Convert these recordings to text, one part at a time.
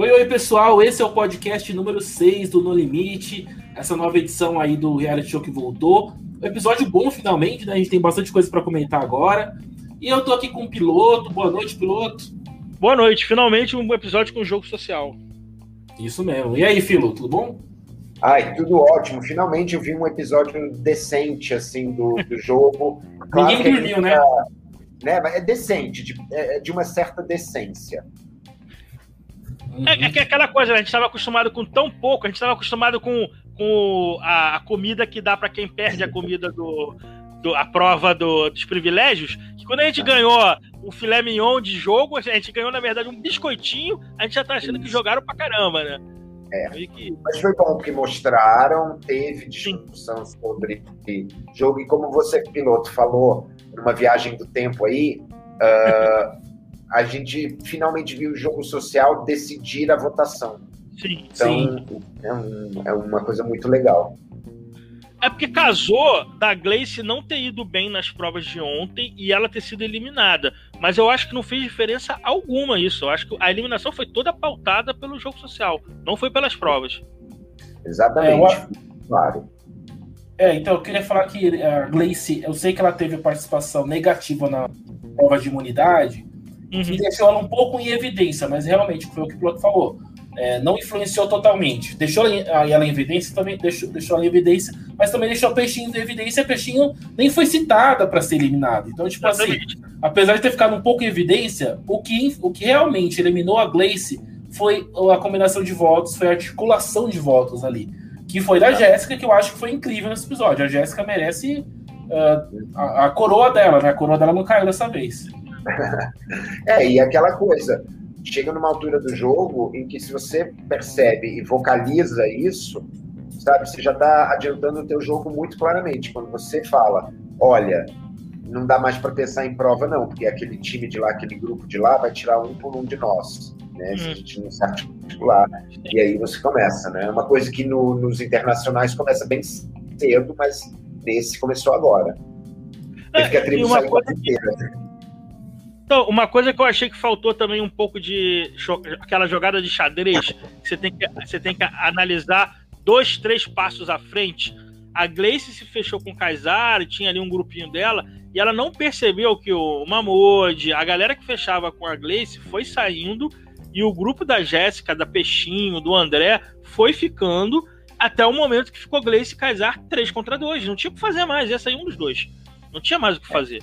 Oi, oi, pessoal. Esse é o podcast número 6 do No Limite. Essa nova edição aí do reality show que voltou. Um episódio bom, finalmente, né? A gente tem bastante coisa para comentar agora. E eu tô aqui com o piloto. Boa noite, piloto. Boa noite. Finalmente um episódio com jogo social. Isso mesmo. E aí, Filo, tudo bom? Ai, tudo ótimo. Finalmente eu vi um episódio decente, assim, do, do jogo. Claro Ninguém dormiu, né? né? É decente, de, é de uma certa decência. Uhum. É, é, aquela coisa, né? a gente estava acostumado com tão pouco, a gente estava acostumado com, com a, a, comida que dá para quem perde a comida do, do a prova do, dos privilégios, que quando a gente ganhou o filé mignon de jogo, a gente ganhou, na verdade, um biscoitinho, a gente já tá achando que jogaram pra caramba, né? É. Que... Mas foi bom porque mostraram, teve discussão Sim. sobre jogo, e como você, piloto, falou numa viagem do tempo aí, uh, a gente finalmente viu o jogo social decidir a votação. Sim, então, sim. É, um, é uma coisa muito legal. É porque casou da Gleice não ter ido bem nas provas de ontem e ela ter sido eliminada. Mas eu acho que não fez diferença alguma isso. Eu acho que a eliminação foi toda pautada pelo jogo social, não foi pelas provas. Exatamente, é, eu... claro. É, então eu queria falar que a Gleice, eu sei que ela teve participação negativa na prova de imunidade, uhum. que deixou ela um pouco em evidência, mas realmente foi o que o piloto falou. É, não influenciou totalmente. Deixou ela em evidência, também deixou, deixou ela em evidência, mas também deixou o Peixinho em evidência. E Peixinho nem foi citada para ser eliminado. Então, tipo assim, apesar de ter ficado um pouco em evidência, o que, o que realmente eliminou a Gleice foi a combinação de votos, foi a articulação de votos ali. Que foi da Jéssica, que eu acho que foi incrível nesse episódio. A Jéssica merece uh, a, a, coroa dela, né? A coroa dela não caiu dessa vez. é, e aquela coisa, chega numa altura do jogo em que se você percebe e vocaliza isso, sabe, você já está adiantando o teu jogo muito claramente. Quando você fala, olha, não dá mais para pensar em prova não, porque aquele time de lá, aquele grupo de lá vai tirar um por um de nós, né? Se a hum. gente não se articular. E aí você começa, né? É uma coisa que no, nos internacionais começa bem cedo, mas nesse começou agora. Teve que a tribo sair coisa... inteira. Então, uma coisa que eu achei que faltou também um pouco de aquela jogada de xadrez, você tem que, você tem que analisar dois, três passos à frente. A Gleice se fechou com o Kaysar, tinha ali um grupinho dela, e ela não percebeu que o Mamode, a galera que fechava com a Gleice foi saindo, e o grupo da Jéssica, da Peixinho, do André, foi ficando até o momento que ficou Gleice e Kaysar 3 contra 2. Não tinha o que fazer mais, ia sair um dos dois. Não tinha mais o que fazer.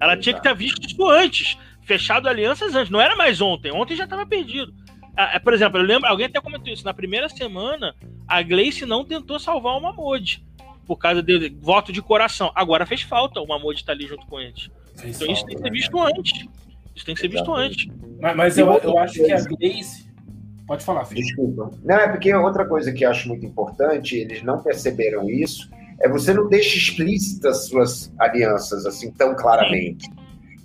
Ela tinha que ter visto isso antes, fechado alianças antes. Não era mais ontem. Ontem já estava perdido. Ah, é, por exemplo, eu lembro, alguém até comentou isso. Na primeira semana, a Gleice não tentou salvar o Mamode por causa de voto de coração. Agora fez falta o Mamode estar tá ali junto com eles. Fez então falta, isso tem que ser né, visto né? antes. Isso tem que ser visto antes. Mas, mas eu, eu acho que a Gleice. Pode falar, filho. Desculpa. Não, é porque outra coisa que eu acho muito importante, eles não perceberam isso, é você não deixa explícitas suas alianças assim tão claramente.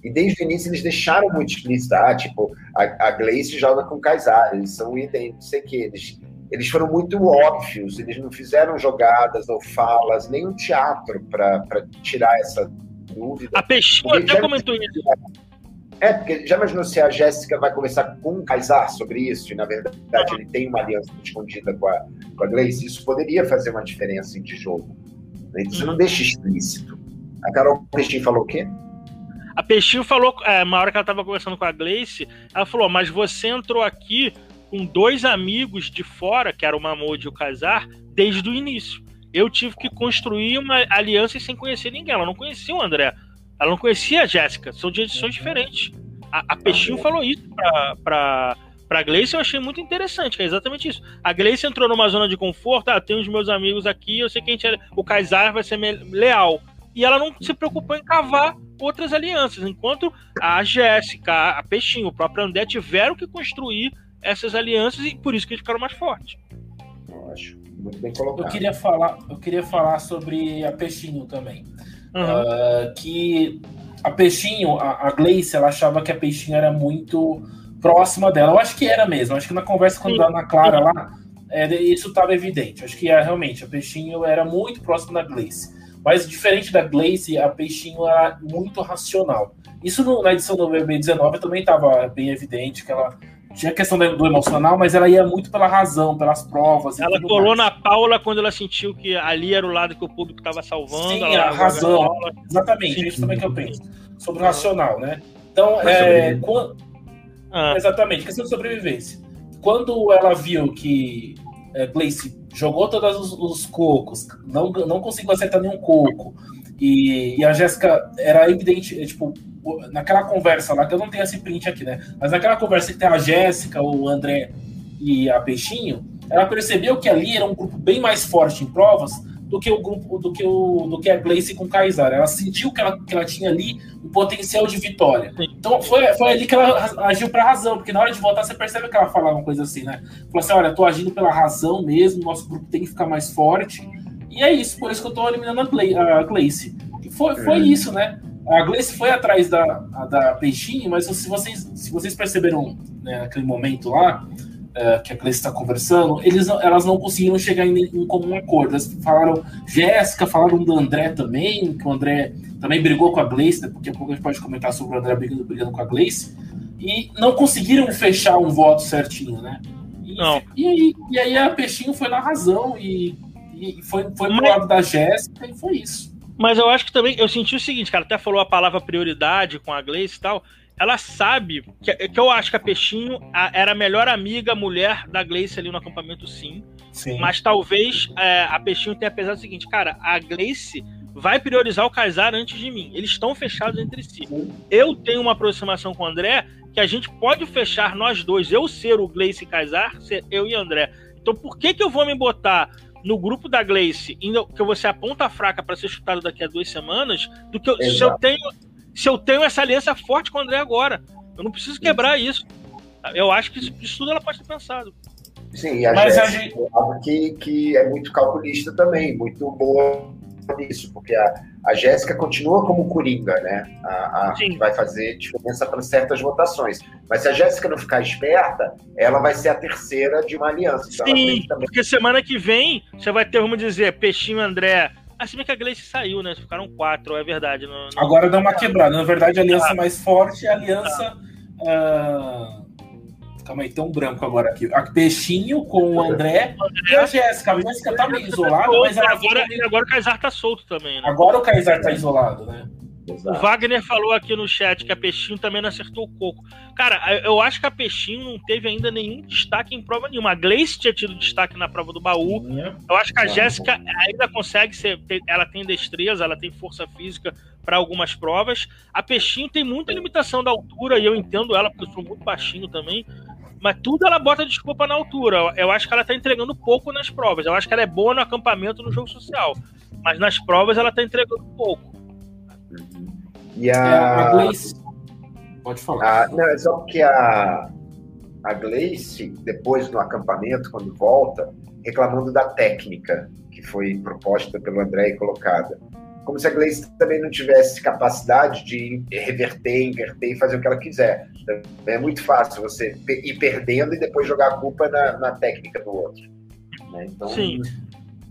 E desde o início eles deixaram muito explícita, ah, tipo, a, a Gleice joga com o Kaysar, eles são idênticos, não sei o que, eles, eles foram muito óbvios, eles não fizeram jogadas ou falas, nem um teatro para tirar essa dúvida. A Peixinho até comentou isso. É, porque já imaginou se a Jéssica vai conversar com o Kaysar sobre isso, e na verdade ele tem uma aliança escondida com a, com a Gleice, isso poderia fazer uma diferença de jogo. Né? Você não deixa explícito. A Carol Peixinho falou o quê? A Peixinho falou, é, uma hora que ela estava conversando com a Gleice, ela falou: Mas você entrou aqui com dois amigos de fora, que era o Mamode e o Casar, desde o início. Eu tive que construir uma aliança sem conhecer ninguém. Ela não conhecia o André. Ela não conhecia a Jéssica. São de edições diferentes. A, a Peixinho falou isso pra, pra, Gleice eu achei muito interessante, que é exatamente isso. A Gleice entrou numa zona de conforto, ah, tem os meus amigos aqui, eu sei que a gente é, o Kaysar vai ser leal. E ela não se preocupou em cavar outras alianças, enquanto a Jéssica, a Peixinho, o próprio André tiveram que construir essas alianças e por isso que eles ficaram mais fortes. Eu acho muito bem colocado. Eu queria falar, eu queria falar sobre a Peixinho também. Uhum. Uh, que a Peixinho, a, a Gleice, ela achava que a Peixinho era muito próxima dela. Eu acho que era mesmo. Acho que na conversa com a Ana Clara lá, é, isso estava evidente. Acho que é, realmente a Peixinho era muito próximo da Gleice. Mas diferente da Gleice, a Peixinho era muito racional. Isso no, na edição do BB19 também estava bem evidente que ela tinha a questão do emocional, mas ela ia muito pela razão, pelas provas. Ela colou mais. na Paula quando ela sentiu que ali era o lado que o público estava salvando. Sim, a razão. Exatamente, é isso também que eu penso. Sobre o racional, né? Então, é, quando... ah. exatamente, questão de sobrevivência. Quando ela viu que é, Gleice jogou todos os, os, cocos, não, não conseguiu acertar nenhum coco, e, e a Jéssica era evidente, é, tipo, naquela conversa lá, que eu não tenho esse print aqui, né? Mas naquela conversa que tem a Jéssica, o André e a Peixinho, ela percebeu que ali era um grupo bem mais forte em provas do que o grupo do que o do que a Gleice com o Kaysar. Ela sentiu que ela, que ela tinha ali um potencial de vitória. Então foi, foi ali que ela agiu para razão, porque na hora de votar você percebe que ela falava uma coisa assim, né? Falou assim: olha, tô agindo pela razão mesmo, nosso grupo tem que ficar mais forte. E é isso, por isso que eu tô eliminando a Gleice. E foi, foi uhum. isso, né? A Gleice foi atrás da, da Peixinho, mas se vocês, se vocês perceberam né, naquele momento lá, é, que a Gleice está conversando, eles, elas não conseguiram chegar em, em comum acordo. Elas falaram Jéssica, falaram do André também, que o André também brigou com a Gleice, né, porque a pouco a gente pode comentar sobre o André brigando, brigando com a Gleice, e não conseguiram fechar um voto certinho, né? E, não. E, aí, e aí a Peixinho foi na razão e, e foi, foi pro lado da Jéssica e foi isso. Mas eu acho que também, eu senti o seguinte, cara, até falou a palavra prioridade com a Gleice e tal, ela sabe que, que eu acho que a Peixinho a, era a melhor amiga, mulher da Gleice ali no acampamento, sim. sim. Mas talvez é, a Peixinho tenha pensado o seguinte, cara, a Gleice vai priorizar o Kaysar antes de mim. Eles estão fechados entre si. Eu tenho uma aproximação com o André que a gente pode fechar nós dois. Eu ser o Gleice e Kaysar, ser eu e André. Então por que, que eu vou me botar no grupo da Gleice, que eu vou ser a ponta fraca para ser chutado daqui a duas semanas, do que eu, se eu tenho se eu tenho essa aliança forte com o André agora. Eu não preciso quebrar isso. Eu acho que isso, isso tudo ela pode ter pensado. Sim, e a Mas Jéssica, a gente... É que, que é muito calculista também, muito boa nisso, porque a, a Jéssica continua como Coringa, né? A, a vai fazer diferença para certas votações. Mas se a Jéssica não ficar esperta, ela vai ser a terceira de uma aliança. Então Sim, também... porque semana que vem você vai ter, vamos dizer, Peixinho André. Assim bem que a Gleice saiu, né? Ficaram quatro, é verdade. Agora dá uma quebrada. Na verdade, a aliança ah. mais forte é a aliança. Ah. Calma aí, um branco agora aqui. A Peixinho com o André, e a Jéssica. A Jéssica tá meio isolada, mas ela agora, agora o Kaysar tá solto também, né? Agora o Kaysar tá isolado, né? Exato. O Wagner falou aqui no chat que a Peixinho também não acertou o coco. Cara, eu acho que a Peixinho não teve ainda nenhum destaque em prova nenhuma. A Gleice tinha tido destaque na prova do baú. Eu acho que a Jéssica ainda consegue ser. Ela tem destreza, ela tem força física para algumas provas. A Peixinho tem muita limitação da altura e eu entendo ela, porque eu sou muito baixinho também. Mas tudo ela bota desculpa na altura. Eu acho que ela tá entregando pouco nas provas. Eu acho que ela é boa no acampamento no jogo social. Mas nas provas ela tá entregando pouco. E a. É, a Gleice. Pode falar. A... Não, é só porque a. A Gleice, depois no acampamento, quando volta, reclamando da técnica que foi proposta pelo André e colocada como se a Gleice também não tivesse capacidade de reverter, inverter e fazer o que ela quiser. É muito fácil você ir perdendo e depois jogar a culpa na, na técnica do outro. Né? Então, Sim.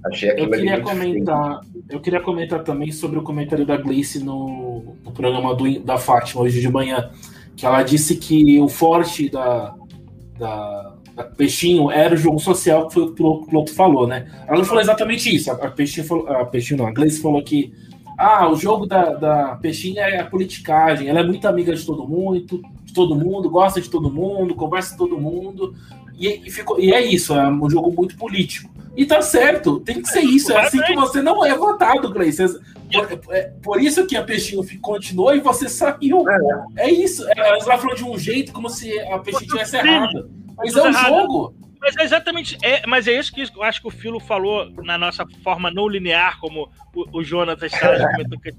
Achei eu queria comentar, eu queria comentar também sobre o comentário da Gleice no, no programa do, da Fátima hoje de manhã, que ela disse que o forte da, da Peixinho era o jogo social que foi o que o piloto falou, né? Ela não falou exatamente isso. A Peixinho, falou, a Peixinho não, a Gleice falou que ah, o jogo da, da Peixinho é a politicagem. Ela é muito amiga de todo mundo, de todo mundo, gosta de todo mundo, conversa com todo mundo. E, e, ficou, e é isso, é um jogo muito político. E tá certo, tem que ser isso. É assim que você não é votado, Gleice. Por, é, por isso que a Peixinho continuou e você saiu. É, é isso. Ela falou de um jeito como se a Peixinho tivesse errado. Mas é um jogo. Mas é exatamente. É, mas é isso que eu acho que o Filo falou na nossa forma não linear, como o, o Jonas comentou que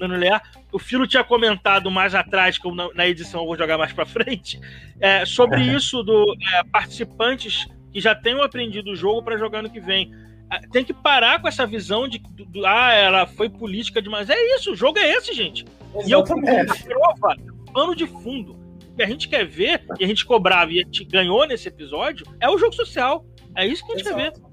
não linear. O Filo tinha comentado mais atrás, como na, na edição eu vou jogar mais para frente, é, sobre isso do é, participantes que já tenham aprendido o jogo para jogar no que vem. É, tem que parar com essa visão de que ah, ela foi política demais. É isso, o jogo é esse, gente. Exatamente. E eu, como prova, pano de fundo que a gente quer ver, e a gente cobrava e a gente ganhou nesse episódio, é o jogo social. É isso que a gente Exato. quer ver.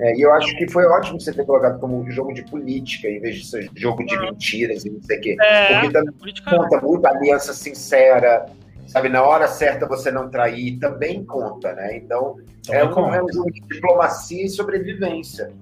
É. É, e eu acho que foi ótimo você ter colocado como jogo de política, em vez de ser jogo de mentiras e não sei o quê. É, Porque também conta muito a aliança sincera sabe, na hora certa você não trair também conta, né? Então, é um, é um jogo de diplomacia e sobrevivência.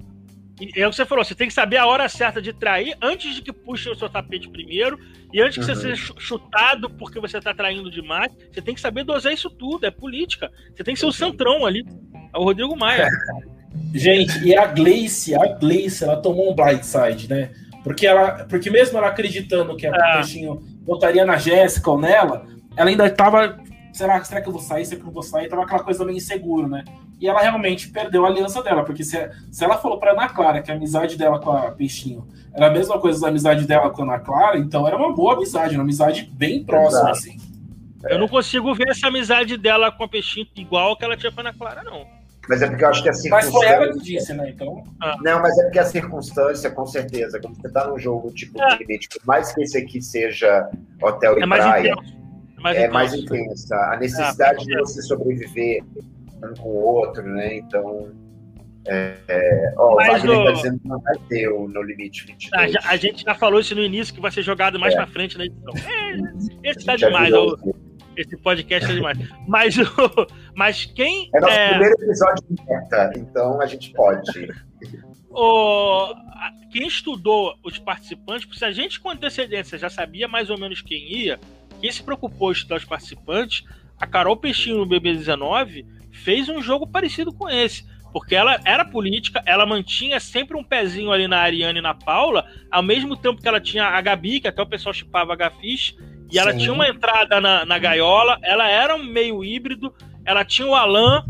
E é o que você falou, você tem que saber a hora certa de trair antes de que puxem o seu tapete primeiro e antes uhum. que você uhum. seja chutado porque você está traindo demais. Você tem que saber dosar isso tudo, é política. Você tem que ser o centrão ali. É o Rodrigo Maia. Gente, e a Gleice, a Gleice, ela tomou um blindside, né? Porque ela, porque mesmo ela acreditando que a ah. Peixinho votaria na Jéssica ou nela, ela ainda estava será, será que eu vou sair? Será que eu não vou sair? Tava aquela coisa meio inseguro, né? E ela realmente perdeu a aliança dela, porque se, se ela falou pra Ana Clara que a amizade dela com a Peixinho era a mesma coisa da amizade dela com a Ana Clara, então era uma boa amizade, uma amizade bem próxima, Exato. assim. Eu não consigo ver essa amizade dela com a Peixinho igual que ela tinha com a Ana Clara, não. Mas é porque eu acho que a circunstância. Mas foi ela que disse, né? Então. Ah. Não, mas é porque a circunstância, com certeza, quando você tá num jogo tipo é. limite, por mais que esse aqui seja hotel e é praia, mais é mais intensa. A necessidade de você sobreviver um com o outro, né? Então. É, é, ó, Mas o Wagner está dizendo que não vai ter o No Limite 22. A, a, gente já falou isso no início, que vai ser jogado mais é. pra frente na edição. É, esse tá demais. O, esse podcast é demais. Mas, o, mas quem. É nosso é... primeiro episódio de meta, então a gente pode. o, quem estudou os participantes, se a gente com antecedência já sabia mais ou menos quem ia, quem se preocupou em estudar os participantes, a Carol Peixinho no BB19 fez um jogo parecido com esse. Porque ela era política, ela mantinha sempre um pezinho ali na Ariane e na Paula, ao mesmo tempo que ela tinha a Gabi, que até o pessoal chipava a Gafish, e ela Sim. tinha uma entrada na, na gaiola, ela era um meio híbrido, ela tinha o Alan,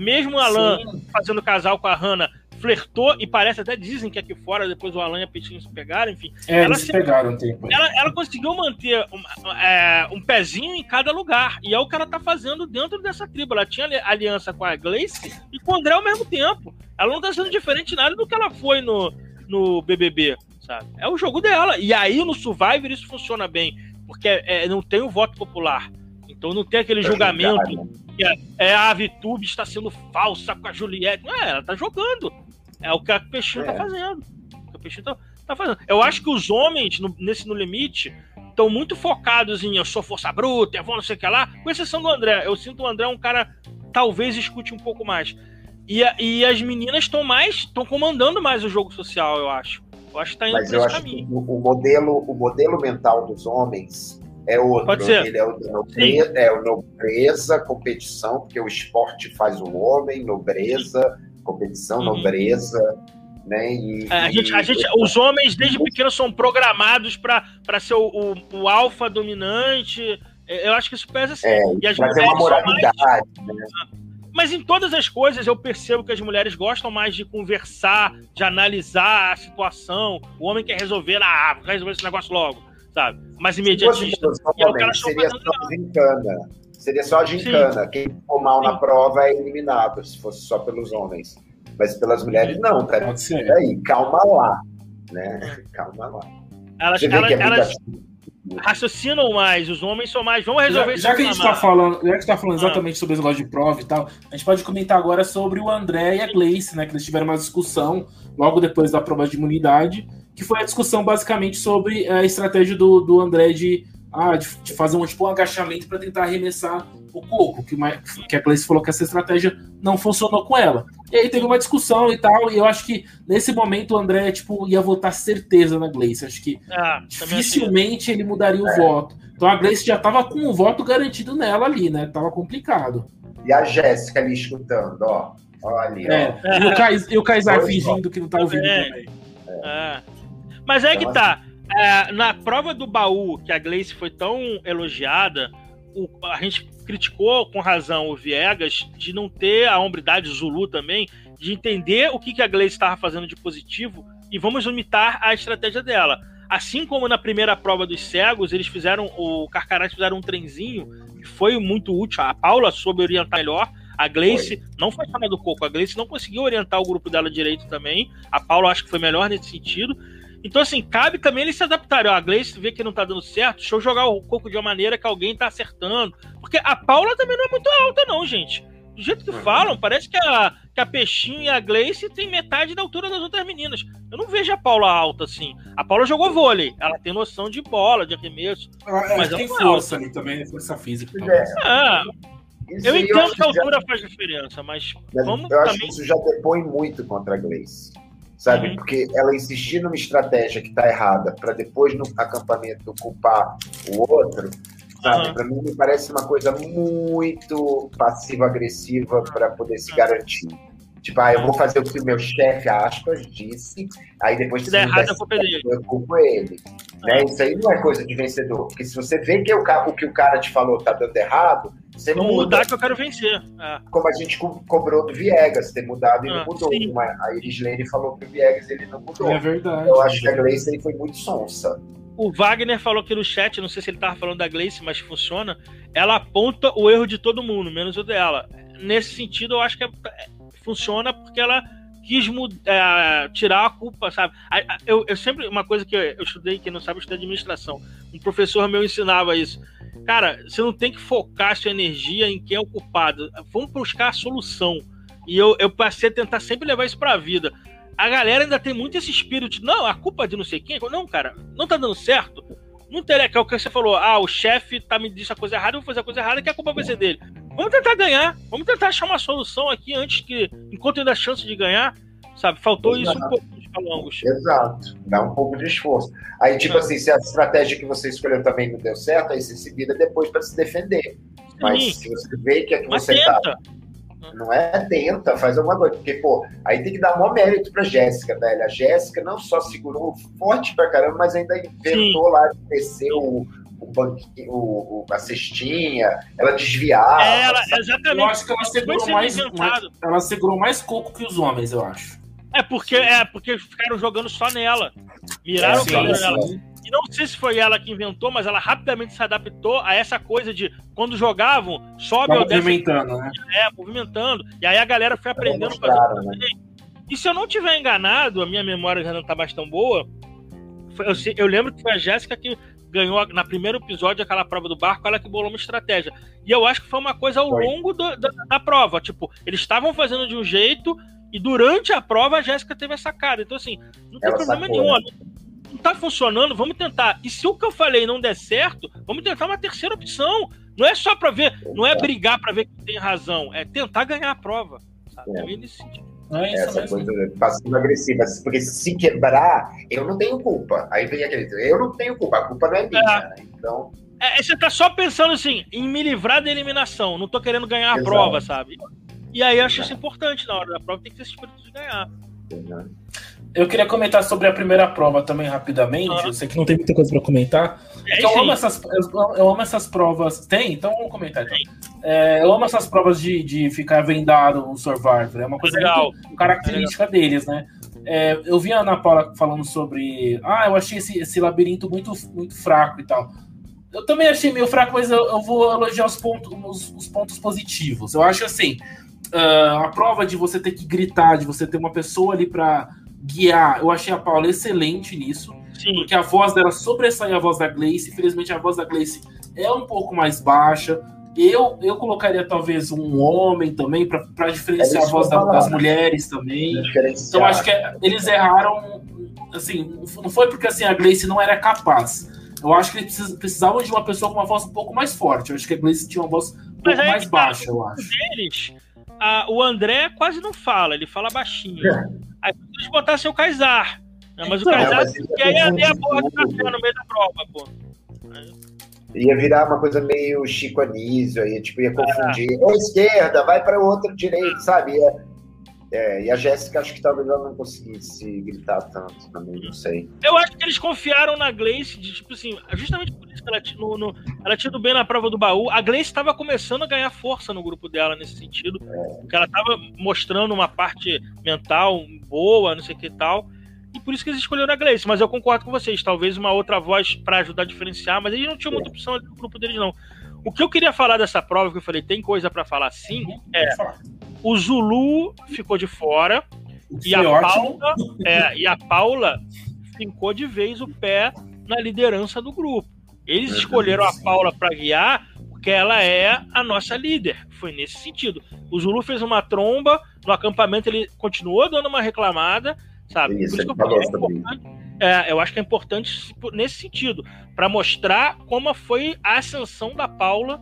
mesmo o Alan Sim. fazendo casal com a Hannah, flertou e parece até dizem que aqui fora depois o Alan e a Petinho se pegaram, enfim. É, ela se pegaram um tempo. Ela, ela conseguiu manter um, é, um, pezinho em cada lugar e é o que ela tá fazendo dentro dessa tribo. Ela tinha aliança com a Gleice e com o André ao mesmo tempo. Ela não tá sendo diferente nada do que ela foi no, no BBB, sabe? É o jogo dela. E aí no Survivor isso funciona bem, porque é, não tem o voto popular. Então não tem aquele é julgamento que é, é, a VTube está sendo falsa com a Juliette. Não é, ela tá jogando. É o que a Peixinho tá é. tá fazendo. O que a Peixinho tá, tá, fazendo. Eu acho que os homens, no, nesse No Limite, estão muito focados em eu sou força bruta, eu vou não sei o que lá, com exceção do André. Eu sinto o André um cara talvez escute um pouco mais. E, e as meninas estão mais, estão comandando mais o jogo social, eu acho. Eu acho que tá indo Mas eu acho caminho. que o, modelo, o modelo mental dos homens é outro. Pode ser. Ele é o, nobreza, é o nobreza, competição, porque o esporte faz o homem, nobreza, competição, uhum. nobreza. Né? E, é, a gente, a gente, os homens desde pequenos são programados para ser o, o, o, alfa dominante. Eu acho que isso pesa assim. É, e as mulheres uma moralidade. Mais... Né? Mas em todas as coisas eu percebo que as mulheres gostam mais de conversar, de analisar a situação. O homem quer resolver, ah, vou resolver esse negócio logo, sabe? Mais imediatista. E é o que seria só gincana. Seria só a gincana. Sim. Quem for mal Sim. na prova é eliminado, se fosse só pelos homens. Mas pelas mulheres, não, cara. Peraí, calma lá. Né? Calma lá. Elas, elas, elas, raciocinam mais, os homens são mais. Vamos resolver já, já que a gente está falando, já que a gente tá falando ah. exatamente ah. sobre esse negócio de prova e tal, a gente pode comentar agora sobre o André e a Gleice, né? Que eles tiveram uma discussão logo depois da prova de imunidade, que foi a discussão basicamente sobre a estratégia do, do André de, ah, de, de fazer um, tipo, um agachamento para tentar arremessar o coco, que, que a Gleice falou que essa estratégia não funcionou com ela. E aí teve uma discussão e tal, e eu acho que nesse momento o André tipo, ia votar certeza na Gleice. Acho que ah, dificilmente ele mudaria o é. voto. Então a Gleice já estava com o voto garantido nela ali, né? Tava complicado. E a Jéssica ali escutando, ó. Olha ali, é. ó. E o, e Kaysar fingindo que não tá ouvindo é. também. É. Mas é então, que tá. É, na prova do baú, que a Gleice foi tão elogiada, o, a gente criticou com razão o Viegas de não ter a hombridade Zulu também, de entender o que, que a Gleice estava fazendo de positivo e vamos imitar a estratégia dela. Assim como na primeira prova dos cegos, eles fizeram, o Carcarás fizeram um trenzinho que foi muito útil. A Paula soube orientar melhor. A Gleice foi. não foi fã do Coco, a Gleice não conseguiu orientar o grupo dela direito também. A Paula acho que foi melhor nesse sentido. Então, assim, cabe também eles se adaptarem. Ó, a Gleice vê que não tá dando certo, deixa eu jogar o coco de uma maneira que alguém tá acertando. Porque a Paula também não é muito alta, não, gente. Do jeito que uhum. falam, parece que a, que a Peixinho e a Gleice tem metade da altura das outras meninas. Eu não vejo a Paula alta assim. A Paula jogou vôlei. Ela tem noção de bola, de arremesso. Ela, mas ela tem força ali também, força física. É. Ah, eu entendo eu que a altura já... faz diferença, mas, mas vamos eu também... acho que isso já depõe muito contra a Gleice. Sabe? Uhum. Porque ela insistir numa estratégia que está errada para depois no acampamento culpar o outro, sabe? Uhum. Para mim me parece uma coisa muito passiva-agressiva para poder se garantir. Tipo, ah, eu vou fazer o que o meu chefe, aspas, disse, aí depois se der errado, eu culpo ele. Né? Isso aí não é coisa de vencedor. Porque se você vê que o, o que o cara te falou tá dando errado, você Vamos muda. mudar que eu quero vencer. É. Como a gente co cobrou do Viegas, ter mudado e não ah, mudou. Como a Iris Lane falou que o Viegas ele não mudou. É verdade. Eu acho que a Gleice foi muito sonsa. O Wagner falou aqui no chat, não sei se ele tava falando da Gleice, mas funciona. Ela aponta o erro de todo mundo, menos o dela. Nesse sentido, eu acho que é, funciona porque ela quis é, tirar a culpa, sabe? Eu, eu, sempre, uma coisa que eu, estudei, quem não sabe, eu estudei administração. Um professor meu ensinava isso. Cara, você não tem que focar sua energia em quem é o culpado. Vamos buscar a solução. E eu, eu passei a tentar sempre levar isso pra vida. A galera ainda tem muito esse espírito não, a culpa é de não sei quem. Não, cara, não tá dando certo. Não que é o que você falou. Ah, o chefe tá me disse a coisa errada, eu vou fazer a coisa errada, que a culpa vai ser dele. Vamos tentar ganhar. Vamos tentar achar uma solução aqui antes que, enquanto ainda a chance de ganhar, sabe? Faltou Exato. isso um pouco nos calangos. Exato. Dá um pouco de esforço. Aí, tipo é. assim, se a estratégia que você escolheu também não deu certo, aí você se vira depois para se defender. Sim. Mas se você vê que é que você tá tenta. tá. Não é tenta, faz alguma coisa. Porque, pô, aí tem que dar maior mérito pra Jéssica, velho. A Jéssica não só segurou forte pra caramba, mas ainda inventou Sim. lá de descer o, o banquinho, o, a cestinha, ela desviava. É, ela, exatamente. Eu acho que ela segurou mais, mais, ela segurou mais coco que os homens, eu acho. É porque, é porque ficaram jogando só nela. Miraram é, sim, nela. E não sei se foi ela que inventou, mas ela rapidamente se adaptou a essa coisa de quando jogavam, sobe tá ou desce. Movimentando, né? É, movimentando. E aí a galera foi aprendendo a fazer. Né? E se eu não tiver enganado, a minha memória já não tá mais tão boa. Eu, eu lembro que foi a Jéssica que ganhou na primeiro episódio aquela prova do barco, ela que bolou uma estratégia. E eu acho que foi uma coisa ao longo do, da, da, prova. Tipo, eles estavam fazendo de um jeito e durante a prova a Jéssica teve essa cara. Então, assim, não tem ela problema sacou, nenhum. Né? Não tá funcionando, vamos tentar. E se o que eu falei não der certo, vamos tentar uma terceira opção. Não é só para ver, não é brigar para ver quem tem razão, é tentar ganhar a prova. Sabe? É. nesse sentido. Não é isso Essa mesmo. coisa passiva-agressiva. Porque se quebrar, eu não tenho culpa. Aí vem aquele. Eu não tenho culpa, a culpa não é minha. É. Né? Então. É, você tá só pensando assim, em me livrar da eliminação. Não tô querendo ganhar a Exato. prova, sabe? E aí eu acho isso importante na hora da prova, tem que ter esse espírito de ganhar. Eu queria comentar sobre a primeira prova também rapidamente. Ah. Eu sei que não tem muita coisa para comentar. É, eu, amo essas, eu, eu, amo essas provas. Tem? Então vamos comentar. Então. É, eu amo essas provas de, de ficar vendado no Survivor. É uma coisa Legal. muito característica Legal. deles, né? É, eu vi a Ana Paula falando sobre. Ah, eu achei esse, esse labirinto muito, muito fraco e tal. Eu também achei meio fraco, mas eu, eu vou elogiar os pontos, os, os pontos positivos. Eu acho assim. Uh, a prova de você ter que gritar, de você ter uma pessoa ali para guiar, eu achei a Paula excelente nisso. Sim. Porque a voz dela sobressai a voz da Gleice. Infelizmente, a voz da Gleice é um pouco mais baixa. Eu, eu colocaria talvez um homem também para diferenciar é a voz da, das mulheres também. Então acho que é, eles erraram. Assim, não foi porque assim a Gleice não era capaz. Eu acho que eles precisavam de uma pessoa com uma voz um pouco mais forte. Eu acho que a Gleice tinha uma voz um pouco mais tá, baixa, eu acho. Deles, a, o André quase não fala, ele fala baixinho. É. Aí eles botassem o Kaysar. Né? Mas o Kaysar quer é, a porra do café no meio da prova, pô. Ia virar uma coisa meio Chico Anísio, aí, tipo, ia confundir. Ou esquerda, vai para o outro direito, sabe? Ia, é, e a Jéssica, acho que talvez ela não conseguisse gritar tanto também, não sei. Eu acho que eles confiaram na Gleice, de tipo assim, justamente por isso que ela, no, no, ela tinha ido bem na prova do baú. A Gleice estava começando a ganhar força no grupo dela nesse sentido, é. porque ela estava mostrando uma parte mental boa, não sei o que e tal. E por isso que eles escolheram a Gleice. Mas eu concordo com vocês, talvez uma outra voz para ajudar a diferenciar, mas eles não tinham muita opção no grupo deles, não. O que eu queria falar dessa prova, que eu falei, tem coisa para falar sim, é o Zulu ficou de fora e a, Paula, é, e a Paula ficou de vez o pé na liderança do grupo. Eles escolheram a Paula para guiar porque ela é a nossa líder. Foi nesse sentido. O Zulu fez uma tromba, no acampamento ele continuou dando uma reclamada, sabe? Isso, Por isso que eu, é, eu acho que é importante nesse sentido, para mostrar como foi a ascensão da Paula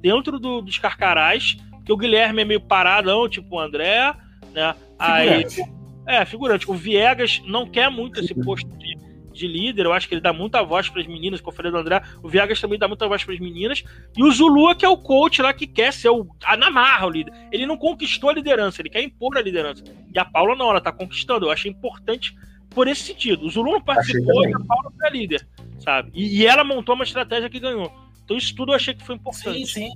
dentro do, dos carcarás, que o Guilherme é meio paradão, tipo o André, né? Figurante. Aí, é, figurante. O Viegas não quer muito esse posto de, de líder, eu acho que ele dá muita voz para as meninas, como eu falei do André. O Viegas também dá muita voz para as meninas. E o Zulua, que é o coach lá que quer ser o. A Namarra, o líder. Ele não conquistou a liderança, ele quer impor a liderança. E a Paula não, ela tá conquistando. Eu acho importante por esse sentido. O Zulu não participou e a Paula foi a líder, sabe? E, e, ela montou uma estratégia que ganhou. Então isso tudo eu achei que foi importante. Sim, sim.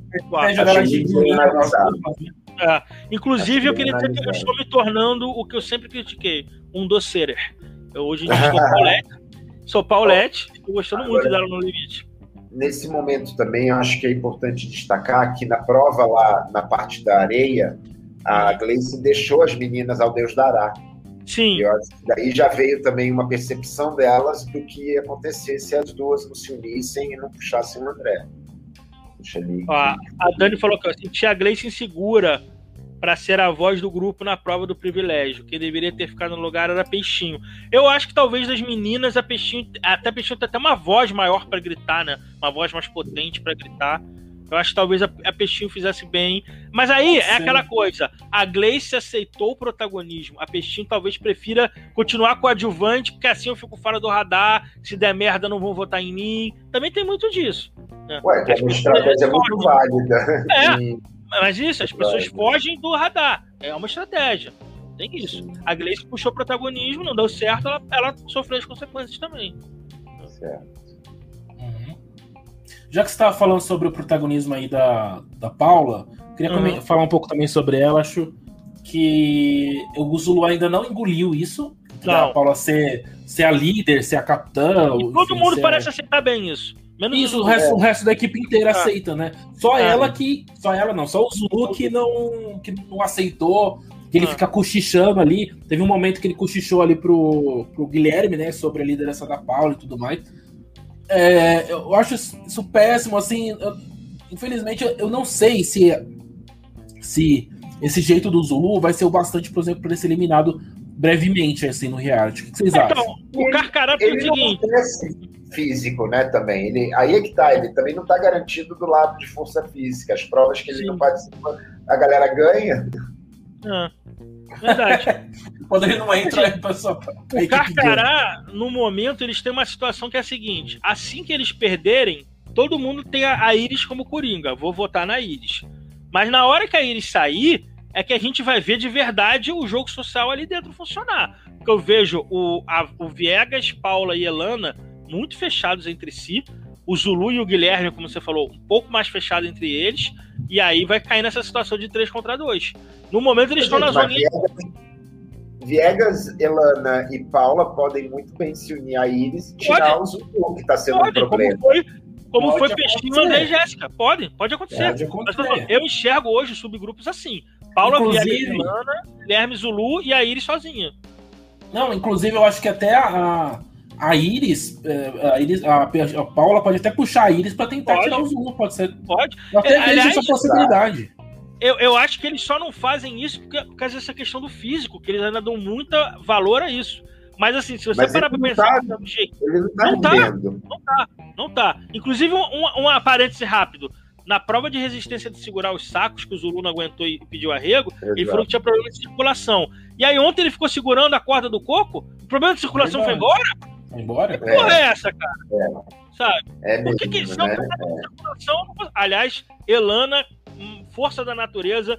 É, inclusive, eu queria dizer que eu estou me tornando o que eu sempre critiquei, um docerer. Eu hoje em dia sou Paulette, sou Paulette, estou gostando Agora, muito dela no limite. Nesse momento também, eu acho que é importante destacar que na prova lá, na parte da areia, a Gleice deixou as meninas ao Deus dará. Sim. E daí já veio também uma percepção delas do que ia acontecer se as duas não se unissem e não puxassem o André. Ó, a Dani falou que eu senti a Gleice insegura para ser a voz do grupo na prova do privilégio. Quem deveria ter ficado no lugar era Peixinho. Eu acho que talvez das meninas, a Peixinho, até Peixinho tem até uma voz maior para gritar, né? Uma voz mais potente para gritar. Eu acho que talvez a, a Peixinho fizesse bem. Mas aí é aquela coisa. A Gleice aceitou o protagonismo. A Peixinho talvez prefira continuar com o adjuvante, porque assim eu fico fora do radar. Se der merda, não vão votar em mim. Também tem muito disso. Né? Ué, é uma estratégia muito válida. É, mas isso, as pessoas fogem do radar. É uma estratégia. Tem isso. A Gleice puxou o protagonismo, não deu certo, ela, ela sofreu as consequências também. Certo. Já que você estava falando sobre o protagonismo aí da, da Paula, queria uhum. falar um pouco também sobre ela. Acho que o Zulu ainda não engoliu isso. Não. A Paula ser, ser a líder, ser a capitã. E todo mundo ser... parece aceitar bem isso. Menos isso, o resto, é. o resto da equipe inteira ah. aceita, né? Só ah. ela que. Só ela não, só o Zulu que não, que não aceitou, que ele ah. fica cochichando ali. Teve um momento que ele cochichou ali pro, pro Guilherme, né? Sobre a liderança da Paula e tudo mais. É, eu acho isso péssimo, assim. Eu, infelizmente, eu não sei se, se esse jeito do Zulu vai ser o bastante, por exemplo, para ser eliminado brevemente, assim, no reality. O que vocês então, acham? O Carcará é o seguinte. Físico, né, também. Ele, aí é que tá, ele também não tá garantido do lado de força física. As provas que ele Sim. não participa, a galera ganha. Ah. Verdade. Quando ele não entra, é só. O Carcará, no momento, eles têm uma situação que é a seguinte: assim que eles perderem, todo mundo tem a, a Iris como coringa. Vou votar na Iris. Mas na hora que a Iris sair, é que a gente vai ver de verdade o jogo social ali dentro funcionar. Porque eu vejo o, a, o Viegas, Paula e Elana muito fechados entre si. O Zulu e o Guilherme, como você falou, um pouco mais fechado entre eles. E aí vai cair nessa situação de 3 contra 2. No momento eles estão na zona. Viegas, Elana e Paula podem muito bem se unir a Iris e tirar o Zulu, que está sendo pode, um problema. Como foi, como pode foi Peixinho, André e Jéssica. Pode, pode acontecer. Pode acontecer. eu enxergo hoje subgrupos assim. Paula, inclusive, Viegas, Elana, Guilherme Zulu e a Iris sozinha. Não, inclusive eu acho que até a, a Iris, é, a, Iris a, a Paula pode até puxar a Iris para tentar pode. tirar o Zulu, pode ser. Pode. Até é, aliás, essa possibilidade. Eu, eu acho que eles só não fazem isso por causa dessa questão do físico, que eles ainda dão muito valor a isso. Mas assim, se você Mas parar pra pensar tá, jeito, não, tá não, tá, não tá, não tá. Inclusive, um, um, parêntese rápido. Na prova de resistência de segurar os sacos, que o Zulu não aguentou e pediu arrego, Exato. ele falou que tinha problema de circulação. E aí ontem ele ficou segurando a corda do coco, o problema de circulação foi embora? Embora? Que porra é, é essa, cara? É. Sabe? É Por que, que né? circulação. Aliás, Elana força da natureza,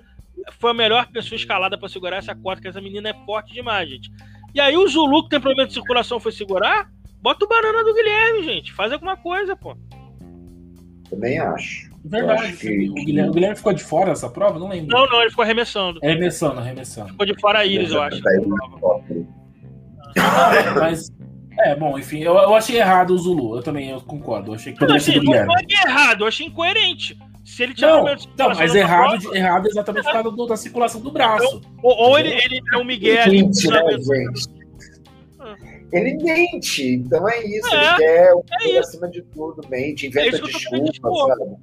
foi a melhor pessoa escalada para segurar essa corda, que essa menina é forte demais, gente. E aí o Zulu, que tem problema de circulação, foi segurar? Bota o banana do Guilherme, gente. Faz alguma coisa, pô. Também acho. Verdade. Acho que... o, Guilherme, o, Guilherme, ficou de fora dessa prova? Não lembro. Não, não, ele ficou arremessando. Arremessando, arremessando. Ficou de fora a Iris, eu acho. Mas, é, bom, enfim, eu, eu achei errado o Zulu. Eu também eu concordo. Eu achei que poderia não, assim, ser do Guilherme. Não foi errado, eu achei incoerente. Se ele tinha não, não mas errado, prova, errado exatamente por causa da circulação do braço. Então, ou, ou ele, ele é um Miguel ali. Mente, né, gente? Ele mente, então é isso. É, ele quer o é acima de tudo, mente, inventa é desculpa, sabe?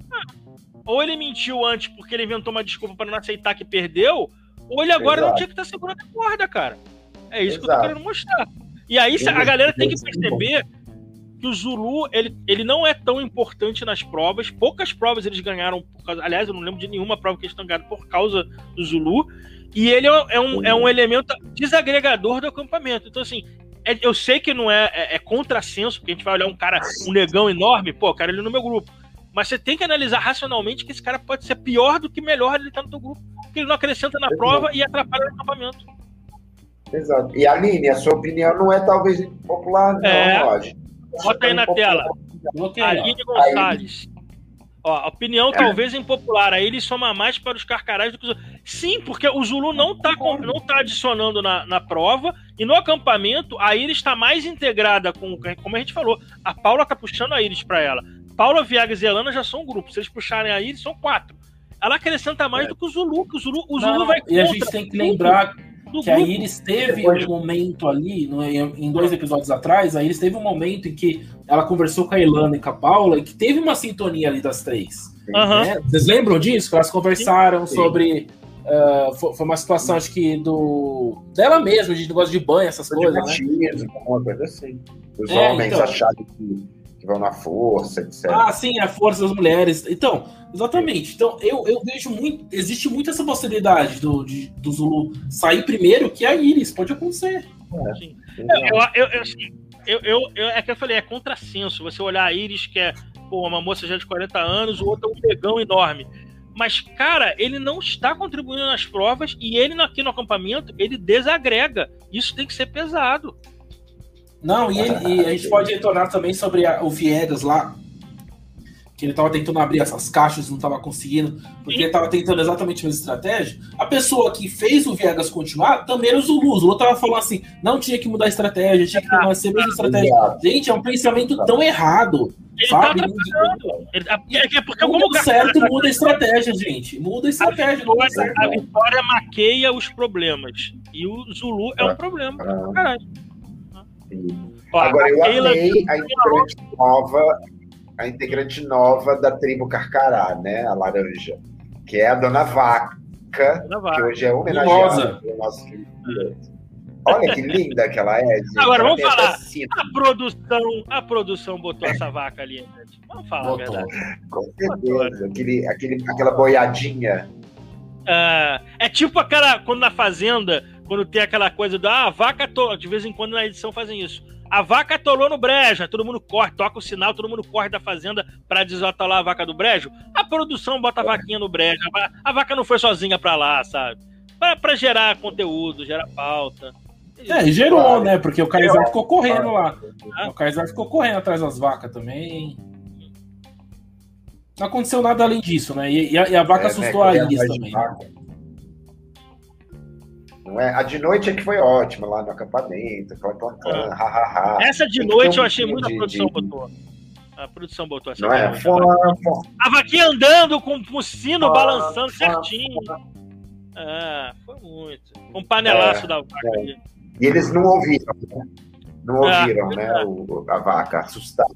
ou ele mentiu antes porque ele inventou uma desculpa para não aceitar que perdeu, ou ele agora Exato. não tinha que estar segurando a corda, cara. É isso Exato. que eu tô querendo mostrar. E aí a galera tem que perceber que o Zulu ele, ele não é tão importante nas provas. Poucas provas eles ganharam, por causa, aliás, eu não lembro de nenhuma prova que eles tenham ganhado por causa do Zulu. E ele é, é um, é um elemento desagregador do acampamento. Então, assim, é, eu sei que não é, é, é contrassenso, porque a gente vai olhar um cara, um negão enorme, pô, cara, ele no meu grupo. Mas você tem que analisar racionalmente que esse cara pode ser pior do que melhor ele tá no teu grupo. Porque ele não acrescenta na prova e atrapalha o acampamento. Exato. E Aline, a sua opinião não é talvez popular, não, é... lógico. Bota aí na tela. Aline Gonçalves. Ó, opinião é. talvez impopular. Aí ele soma mais para os carcarás do que os Sim, porque o Zulu não está não tá adicionando na, na prova. E no acampamento, a Iris está mais integrada com. Como a gente falou, a Paula está puxando a Iris para ela. Paula, Viagas e Elana já são um grupo. Se eles puxarem a Iris, são quatro. Ela acrescenta mais é. do que o Zulu, que o Zulu, o Zulu vai E a gente tem que lembrar que a Iris teve um momento ali, no, em dois episódios atrás, a Iris teve um momento em que ela conversou com a Ilana e com a Paula e que teve uma sintonia ali das três. Uhum. Né? Vocês lembram disso? Que elas conversaram sim. sobre. Uh, foi, foi, uma situação, acho que do. dela mesma, de negócio de banho, essas coisas. Né? Uma coisa assim. Os é, homens então... acharam que vão na força, etc. Ah, sim, a força das mulheres. Então, exatamente. Então, eu, eu vejo muito. Existe muito essa possibilidade do, de, do Zulu sair primeiro que a Iris. Pode acontecer. É, é eu, eu, eu, assim, eu, eu, eu, é que eu falei, é contrassenso. Você olhar a Iris, que é pô, uma moça já de 40 anos, o outro é um negão enorme. Mas, cara, ele não está contribuindo nas provas e ele aqui no acampamento, ele desagrega. Isso tem que ser pesado. Não, e, ele, e, a gente pode retornar também sobre a, o Viegas lá, que ele estava tentando abrir essas caixas, não estava conseguindo, porque ele estava tentando exatamente a mesma estratégia. A pessoa que fez o Viegas continuar também era o Zulu. O Zulu estava falando assim: não tinha que mudar a estratégia, tinha que ser a mesma estratégia. Gente, é um pensamento tão errado. Ele tá sabe? Tá ele, tá, é porque muda certo, muda a estratégia, gente. Muda a estratégia. A vitória, certo, a vitória maqueia os problemas. E o Zulu é um problema. Caralho. Ó, Agora, eu amei a integrante nova, a integrante nova da tribo Carcará, né? A laranja. Que é a Dona Vaca, Vaca. que hoje é homenageada pelo nosso Olha que linda que ela é. Gente. Agora, vamos falar. A produção, a produção botou essa vaca ali. Gente. Vamos falar botou. a verdade. Com certeza. Aquele, aquele, aquela boiadinha. Uh, é tipo aquela, quando na fazenda quando tem aquela coisa do ah, a vaca atolou, de vez em quando na edição fazem isso. A vaca atolou no brejo, todo mundo corre, toca o sinal, todo mundo corre da fazenda para desatolar a vaca do brejo. A produção bota a vaquinha no brejo. A vaca não foi sozinha para lá, sabe? Para gerar conteúdo, gerar pauta. É, e gerou, claro. né? Porque o Kaysar ficou correndo lá. Ah. O Kaysar ficou correndo atrás das vacas também. Não aconteceu nada além disso, né? E, a, e a vaca é, assustou né? a Iris também. Não é? A de noite é que foi ótima lá no acampamento, clã, clã, clã, ha, ha, ha. Essa de noite um eu achei muito a produção de... botou. A produção botou essa. Não é? A vaquinha andando com o sino balançando certinho. Ah, foi muito. Um panelaço é, da vaca é. E eles não ouviram, né? Não ah, ouviram, né? O, a vaca assustada.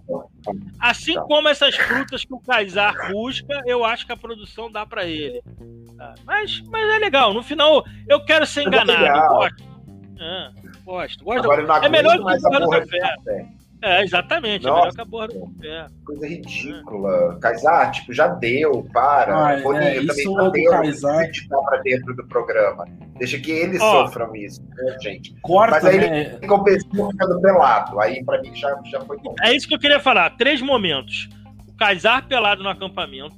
Assim então. como essas frutas que o Kaysar busca, eu acho que a produção dá para ele. Tá? Mas, mas é legal. No final, eu quero ser é enganado. É gosto. Ah, gosto. gosto. Agora, é melhor que o do café. café. É, exatamente. Nossa, é melhor que a café. Coisa ridícula. É. Kaysar, tipo, já deu, para. Ah, Boninho é, também já deu Kaysar... para dentro do programa. Deixa que eles oh, sofram isso, né, gente? Corta, Mas aí né? ele compensou ficando pelado. Aí, pra mim, já, já foi bom. É isso que eu queria falar. Três momentos. O Kaysar pelado no acampamento.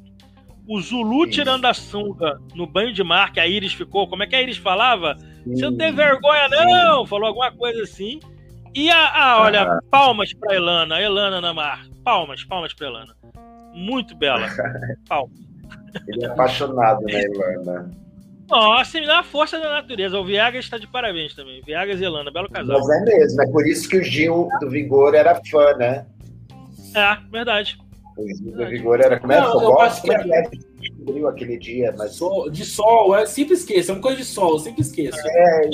O Zulu isso. tirando a sunga no banho de mar, que a Iris ficou. Como é que a Iris falava? Você não tem vergonha, não! Falou alguma coisa assim. E a, a olha, ah. palmas pra Elana, Elana Namar. Palmas, palmas pra Elana. Muito bela. Palmas. Ele é apaixonado na Elana. Nossa, me dá a força da natureza. O Viagas está de parabéns também. Viagas e Elana, belo casal. Mas é mesmo, é por isso que o Gil do Vigor era fã, né? É, verdade. O Vigor era como é? Não, eu acho que é... cobriu aquele dia, mas. Sol, de sol, é sempre esqueço, é uma coisa de sol, eu sempre esqueço. É, é.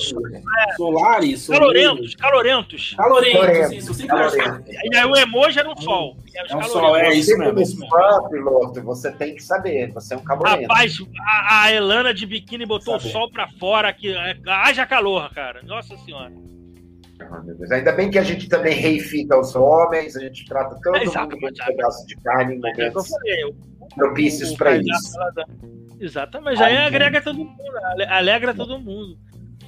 Solares, Calorentos, calorentos. Calorentos, isso, sempre calorentos. E aí o emoji era um sol. É um sol, é isso mesmo. Isso mesmo. piloto, você tem que saber, você é um calorento. Rapaz, a, a Elana de biquíni botou saber. o sol pra fora, que haja calor, cara. Nossa senhora. Oh, Ainda bem que a gente também reifica os homens, a gente trata todo é, mundo com um pedaço de carne em momentos propícios para isso. Exatamente, aí agrega todo mundo, alegra todo mundo.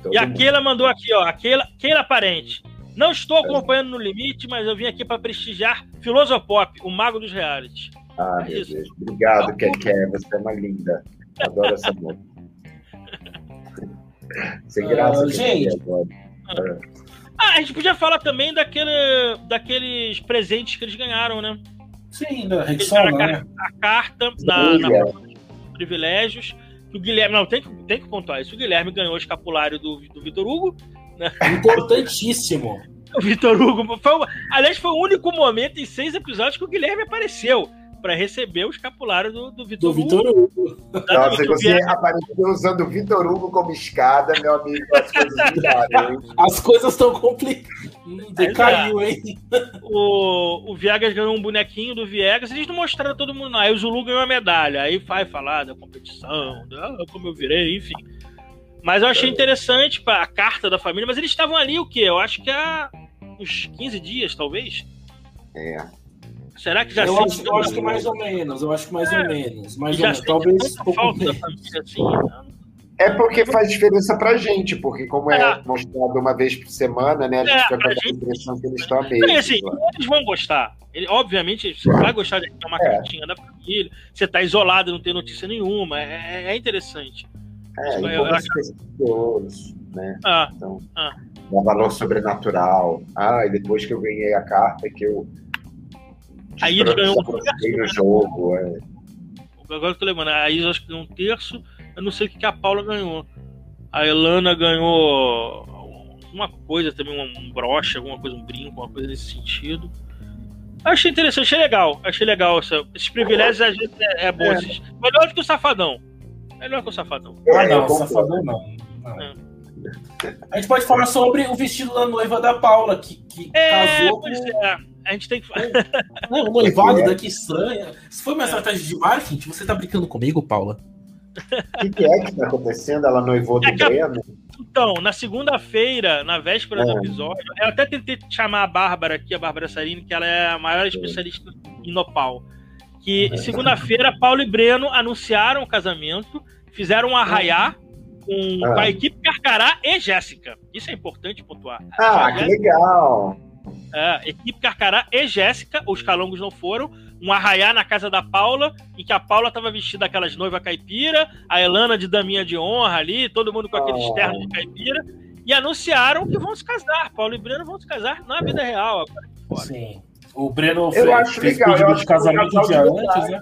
Todo e a Keila mandou aqui, ó, a Keila, Keila Parente. Não estou acompanhando no limite, mas eu vim aqui para prestigiar Filosopop, o mago dos reality. Ah, é meu Deus. Obrigado, Keké, você é uma linda. Adoro essa moça. Sem graça. Uh, gente, agora. Ah, a gente podia falar também daquele, daqueles presentes que eles ganharam, né? Sim, da Rexona, né? A carta na, na privilégios. Que o Guilherme. Não, tem que, tem que pontuar isso. O Guilherme ganhou o escapulário do, do Vitor Hugo. Né? Importantíssimo. o Vitor Hugo. Foi, aliás, foi o único momento em seis episódios que o Guilherme apareceu para receber o escapulário do, do Vitor Hugo. Vitor Hugo. Nossa, você apareceu usando o Vitor Hugo como escada, meu amigo, as coisas viraram. As coisas estão complicadas. Decaiu, hein? O, o Viegas ganhou um bonequinho do Viegas, eles não mostraram todo mundo, não. Aí o Zulu ganhou a medalha. Aí vai falar da competição, da, como eu virei, enfim. Mas eu achei interessante a carta da família, mas eles estavam ali o quê? Eu acho que há uns 15 dias, talvez. É. Será que já eu acho, eu acho que mais ou menos, eu acho que mais é. ou menos. Mais ou menos. Talvez um família assim. Né? É porque faz diferença pra gente, porque como é, é mostrado uma vez por semana, né? A gente é, fica com a impressão que eles estão a mesma. Assim, eles vão gostar. Ele, obviamente, você vai gostar de ter uma é. cartinha da família. Você tá isolado, não tem notícia nenhuma. É, é interessante. É, e eu, eu, né? Ah, então, ah. dá valor sobrenatural. Ah, e depois que eu ganhei a carta que eu Aí ele ganhou um terço. jogo, é. Agora eu tô lembrando, a Isa acho que ganhou um terço. Eu não sei o que a Paula ganhou. A Elana ganhou uma coisa também, um broche, alguma coisa, um brinco, uma coisa nesse sentido. Achei interessante, achei legal. Achei legal. Essa, esses privilégios às vezes é, é bom. É. Melhor do que o Safadão. Melhor que o Safadão. Ah, não, o Safadão não. não. É. A gente pode falar sobre o vestido da noiva da Paula, que, que é, casou com. É a gente tem que. Não, o noivado é. daqui estranha. Se foi uma estratégia de marketing, você tá brincando comigo, Paula? O que, que, é que tá acontecendo? Ela noivou do é Breno? Então, na segunda-feira, na véspera é. do episódio, eu até tentei chamar a Bárbara aqui, a Bárbara Sarini, que ela é a maior especialista em Nopal. Que segunda-feira, Paulo e Breno anunciaram o casamento, fizeram um arraiá com, ah. com a equipe Carcará e Jéssica. Isso é importante pontuar. Ah, que legal! É, equipe Carcará e Jéssica, os calongos não foram. Um arraiá na casa da Paula, em que a Paula estava vestida aquelas noiva caipira, a Elana de daminha de honra ali, todo mundo com aqueles oh. ternos de caipira, e anunciaram que vão se casar. Paulo e Breno vão se casar na vida real agora. Sim. O Breno eu fez, acho fez legal, pedido de casamento um dia antes, né?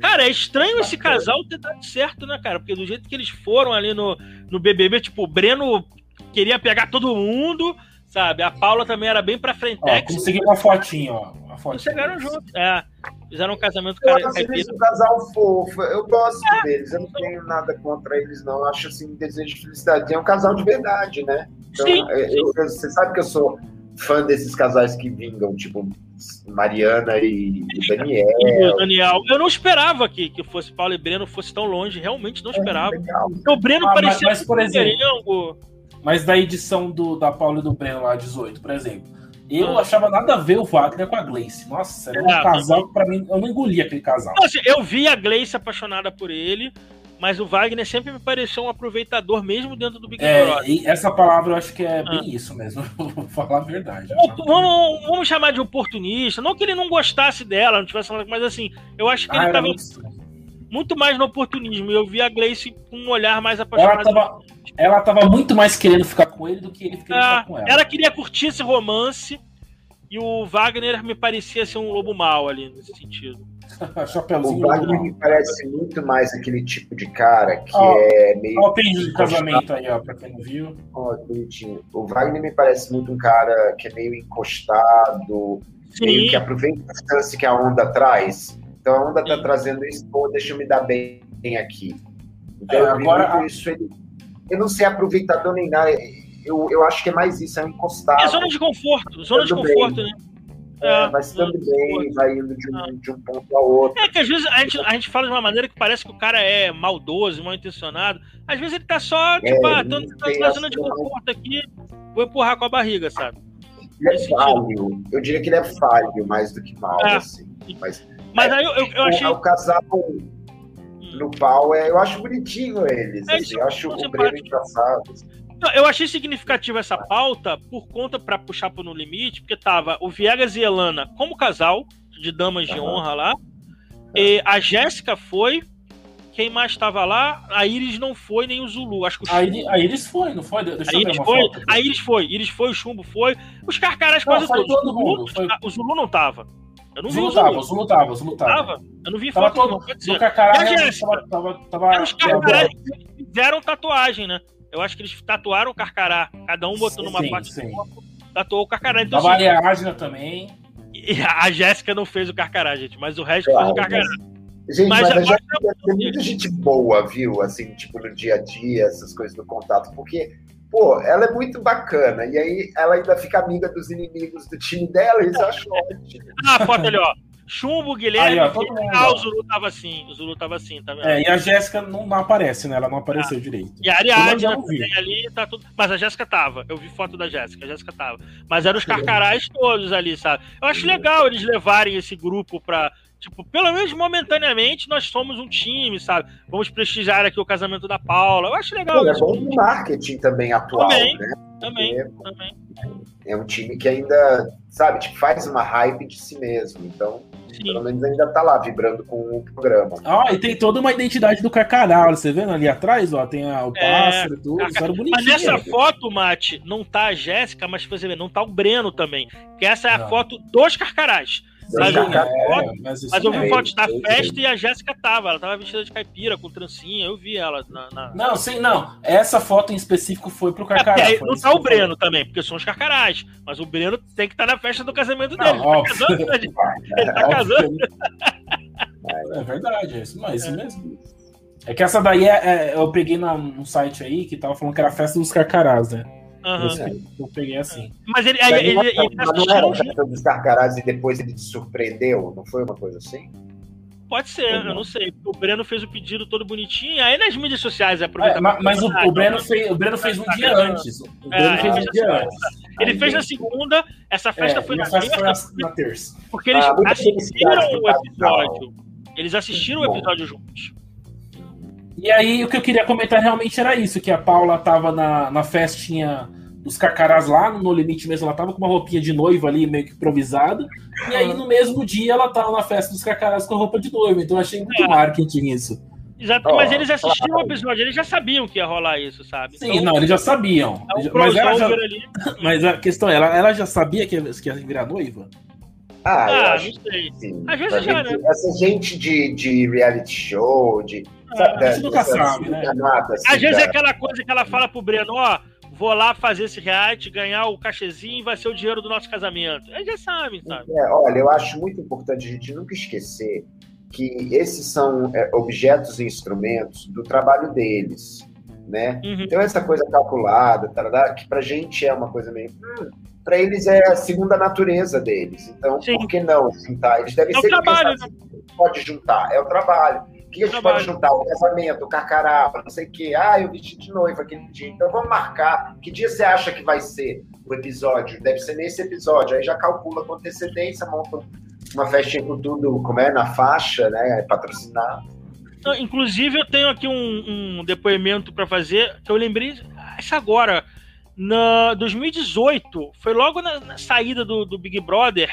Cara, é estranho esse casal ter dado certo, né, cara? Porque do jeito que eles foram ali no, no BBB, tipo, o Breno queria pegar todo mundo, Sabe? A Paula também era bem pra frente. Ó, consegui uma fotinha, ó. Uma fotinha. Chegaram juntos. É. Fizeram um casamento Eu acho eles um casal fofo. Eu gosto é. deles. Eu não tenho nada contra eles, não. Acho assim, desejo de felicidade. É um casal de verdade, né? Então, sim, eu, sim. Eu, você sabe que eu sou fã desses casais que vingam, tipo Mariana e, e Daniel. E Daniel. Eu não esperava que, que fosse Paulo e Breno fosse tão longe. Realmente não é, esperava. É, o Breno ah, parecia mas, mas, por exemplo, mas da edição do, da Paula e do Breno lá, 18, por exemplo. Eu ah. achava nada a ver o Wagner com a Gleice. Nossa, era um é, casal que pra mim, eu não engolia aquele casal. Assim, eu vi a Gleice apaixonada por ele, mas o Wagner sempre me pareceu um aproveitador, mesmo dentro do Big é, Brother. essa palavra eu acho que é ah. bem isso mesmo, vou falar a verdade. Vamos, vamos, chamar de oportunista. Não que ele não gostasse dela, não tivesse nada, mas assim, eu acho que ah, ele tava muito... mais no oportunismo. Eu vi a Gleice com um olhar mais apaixonado. Ela tava ela tava muito mais querendo ficar com ele do que ele queria ficar com ela. Ela queria curtir esse romance e o Wagner me parecia ser um lobo mau ali nesse sentido. o Wagner me parece muito mais aquele tipo de cara que oh, é meio. Pedido de casamento aí, ó, pra quem não viu. Oh, bonitinho. O Wagner me parece muito um cara que é meio encostado, Sim. meio que aproveita a distância que a onda traz. Então a onda tá Sim. trazendo isso, pô, deixa eu me dar bem aqui. Então é, agora isso, ele, eu não sei aproveitador nem nada. Eu, eu acho que é mais isso, é um encostado. É zona de conforto, zona de conforto, bem. né? É, vai se dando bem, vai indo de um, de um ponto a outro. É que às vezes a gente, a gente fala de uma maneira que parece que o cara é maldoso, mal intencionado. Às vezes ele tá só, é, tipo, é, ah, tô na zona de conforto aqui, vou empurrar com a barriga, sabe? Ele é falho. Eu diria que ele é falho mais do que mal, é. assim. Mas, Mas aí eu, eu, eu achei. O casal no pau, é, eu acho bonitinho eles. É, assim, eu acho o Breno engraçado. Assim. Eu achei significativa essa pauta por conta para puxar pro No Limite, porque tava o Viegas e Elana como casal de damas de uhum. honra lá. E a Jéssica foi. Quem mais estava lá? A Iris não foi, nem o Zulu. Acho que o a, Iris, a Iris foi, não foi? Deixa a Iris foi. Foto. A Iris foi. Iris foi, o Chumbo foi. Os carcarás quase todos. Todo mundo, o, Zulu, foi... o Zulu não tava. Eu não Zulu vi o Zulu. Tava, o Zulu tava, o Zulu tava. tava? Eu não vi tava foto, todo, não, dizer. Carcará? Tava, tava, tava, os carcarás fizeram tatuagem, né? Eu acho que eles tatuaram o Carcará. Cada um botou sim, numa sim, parte sim. do corpo, tatuou o Carcará. Então, da assim, também. E a Jéssica não fez o Carcará, gente, mas o resto claro, fez o Carcará. Mas... Gente, mas, mas a Jéssica tem muita gente boa, viu? Assim, tipo, no dia a dia, essas coisas do contato, porque, pô, ela é muito bacana. E aí ela ainda fica amiga dos inimigos do time dela, e isso eu acho ótimo. Ah, foto ali, ó. Chumbo, Guilherme, Aí, ó, mundo, ah, o Zulu tava assim, o Zulu tava assim, tá vendo? É, e a Jéssica não, não, aparece, né? Ela não apareceu ah. direito. E a Ariadne também ali, tá tudo. Mas a Jéssica tava. Eu vi foto da Jéssica, a Jéssica tava. Mas eram os carcarás todos ali, sabe? Eu acho legal eles levarem esse grupo pra. Tipo, pelo menos momentaneamente nós somos um time, sabe? Vamos prestigiar aqui o casamento da Paula. Eu acho legal. Pô, é bom marketing também atual, também, né? Também, também. É um time que ainda, sabe, tipo, faz uma hype de si mesmo. Então, Sim. Pelo menos ainda tá lá vibrando com o programa. Ah, e tem toda uma identidade do Carcará, você vendo ali atrás, ó, tem a, o é, pássaro e tudo. Mas nessa foto, Mate, não tá a Jéssica, mas você vê, não tá o Breno também, que essa é a não. foto dos Carcarás. Mas eu, vi é, foto, mas, mas eu vi fotos da festa e a Jéssica tava. Ela tava vestida de caipira, com trancinha. Eu vi ela na. na... Não, sim, não. Essa foto em específico foi pro Carcará. É, não tá o Breno também, porque são os Carcarás. Mas o Breno tem que estar tá na festa do casamento dele. Não, ele, tá casando, né? ele tá casando. É verdade, é isso, mas é. isso mesmo. É que essa daí é, é, eu peguei num site aí que tava falando que era a festa dos carcarás, né? Uhum. Eu, peguei assim. Mas ele, ele, ele, ele, ele. Não dos carcarás e depois ele te surpreendeu, não foi uma coisa assim? Pode ser, eu não sei. O Breno fez o pedido todo bonitinho, aí nas mídias sociais aproveita. É, mas, mas o, o, Breno fez, o Breno fez um dia antes. O Breno é, fez um dia antes. Ele fez na segunda, essa festa é, foi na terça. Na. Porque eles ah, assistiram o episódio. Eles assistiram o episódio juntos. E aí o que eu queria comentar realmente era isso, que a Paula tava na, na festinha dos carcarás lá, no Limite mesmo, ela tava com uma roupinha de noiva ali, meio que improvisada, e aí no mesmo dia ela tava na festa dos carcarás com a roupa de noiva, então eu achei muito é. marketing isso. Exato, oh, mas eles assistiram o episódio, eles já sabiam que ia rolar isso, sabe? Sim, então, não, eles já sabiam. É um mas, já, mas, a questão é, ela, ela já sabia que ia, que ia virar noiva? Ah, ah não sei. Sim. Às vezes já, gente, né? Essa gente de, de reality show, de. Ah, sabe, a gente nunca sabe, né? assim, Às vezes é aquela coisa que ela fala pro Breno, ó, vou lá fazer esse reality, ganhar o cachezinho e vai ser o dinheiro do nosso casamento. Eles já sabem, sabe? É, olha, eu acho muito importante a gente nunca esquecer que esses são é, objetos e instrumentos do trabalho deles, né? Uhum. Então essa coisa calculada, tarará, que pra gente é uma coisa meio... Hum, para eles é a segunda natureza deles. Então, Sim. por que não juntar? Eles devem é ser trabalho, né? pode juntar, é o trabalho. O que a gente pode juntar? O casamento, o carcará, não sei o quê. Ah, eu vesti de noiva aquele dia. Então vamos marcar. Que dia você acha que vai ser o episódio? Deve ser nesse episódio. Aí já calcula com antecedência, monta uma festinha com tudo, como é, na faixa, né? Patrocinar. Inclusive, eu tenho aqui um, um depoimento para fazer, que eu lembrei isso agora. Na 2018, foi logo na, na saída do, do, Big Brother,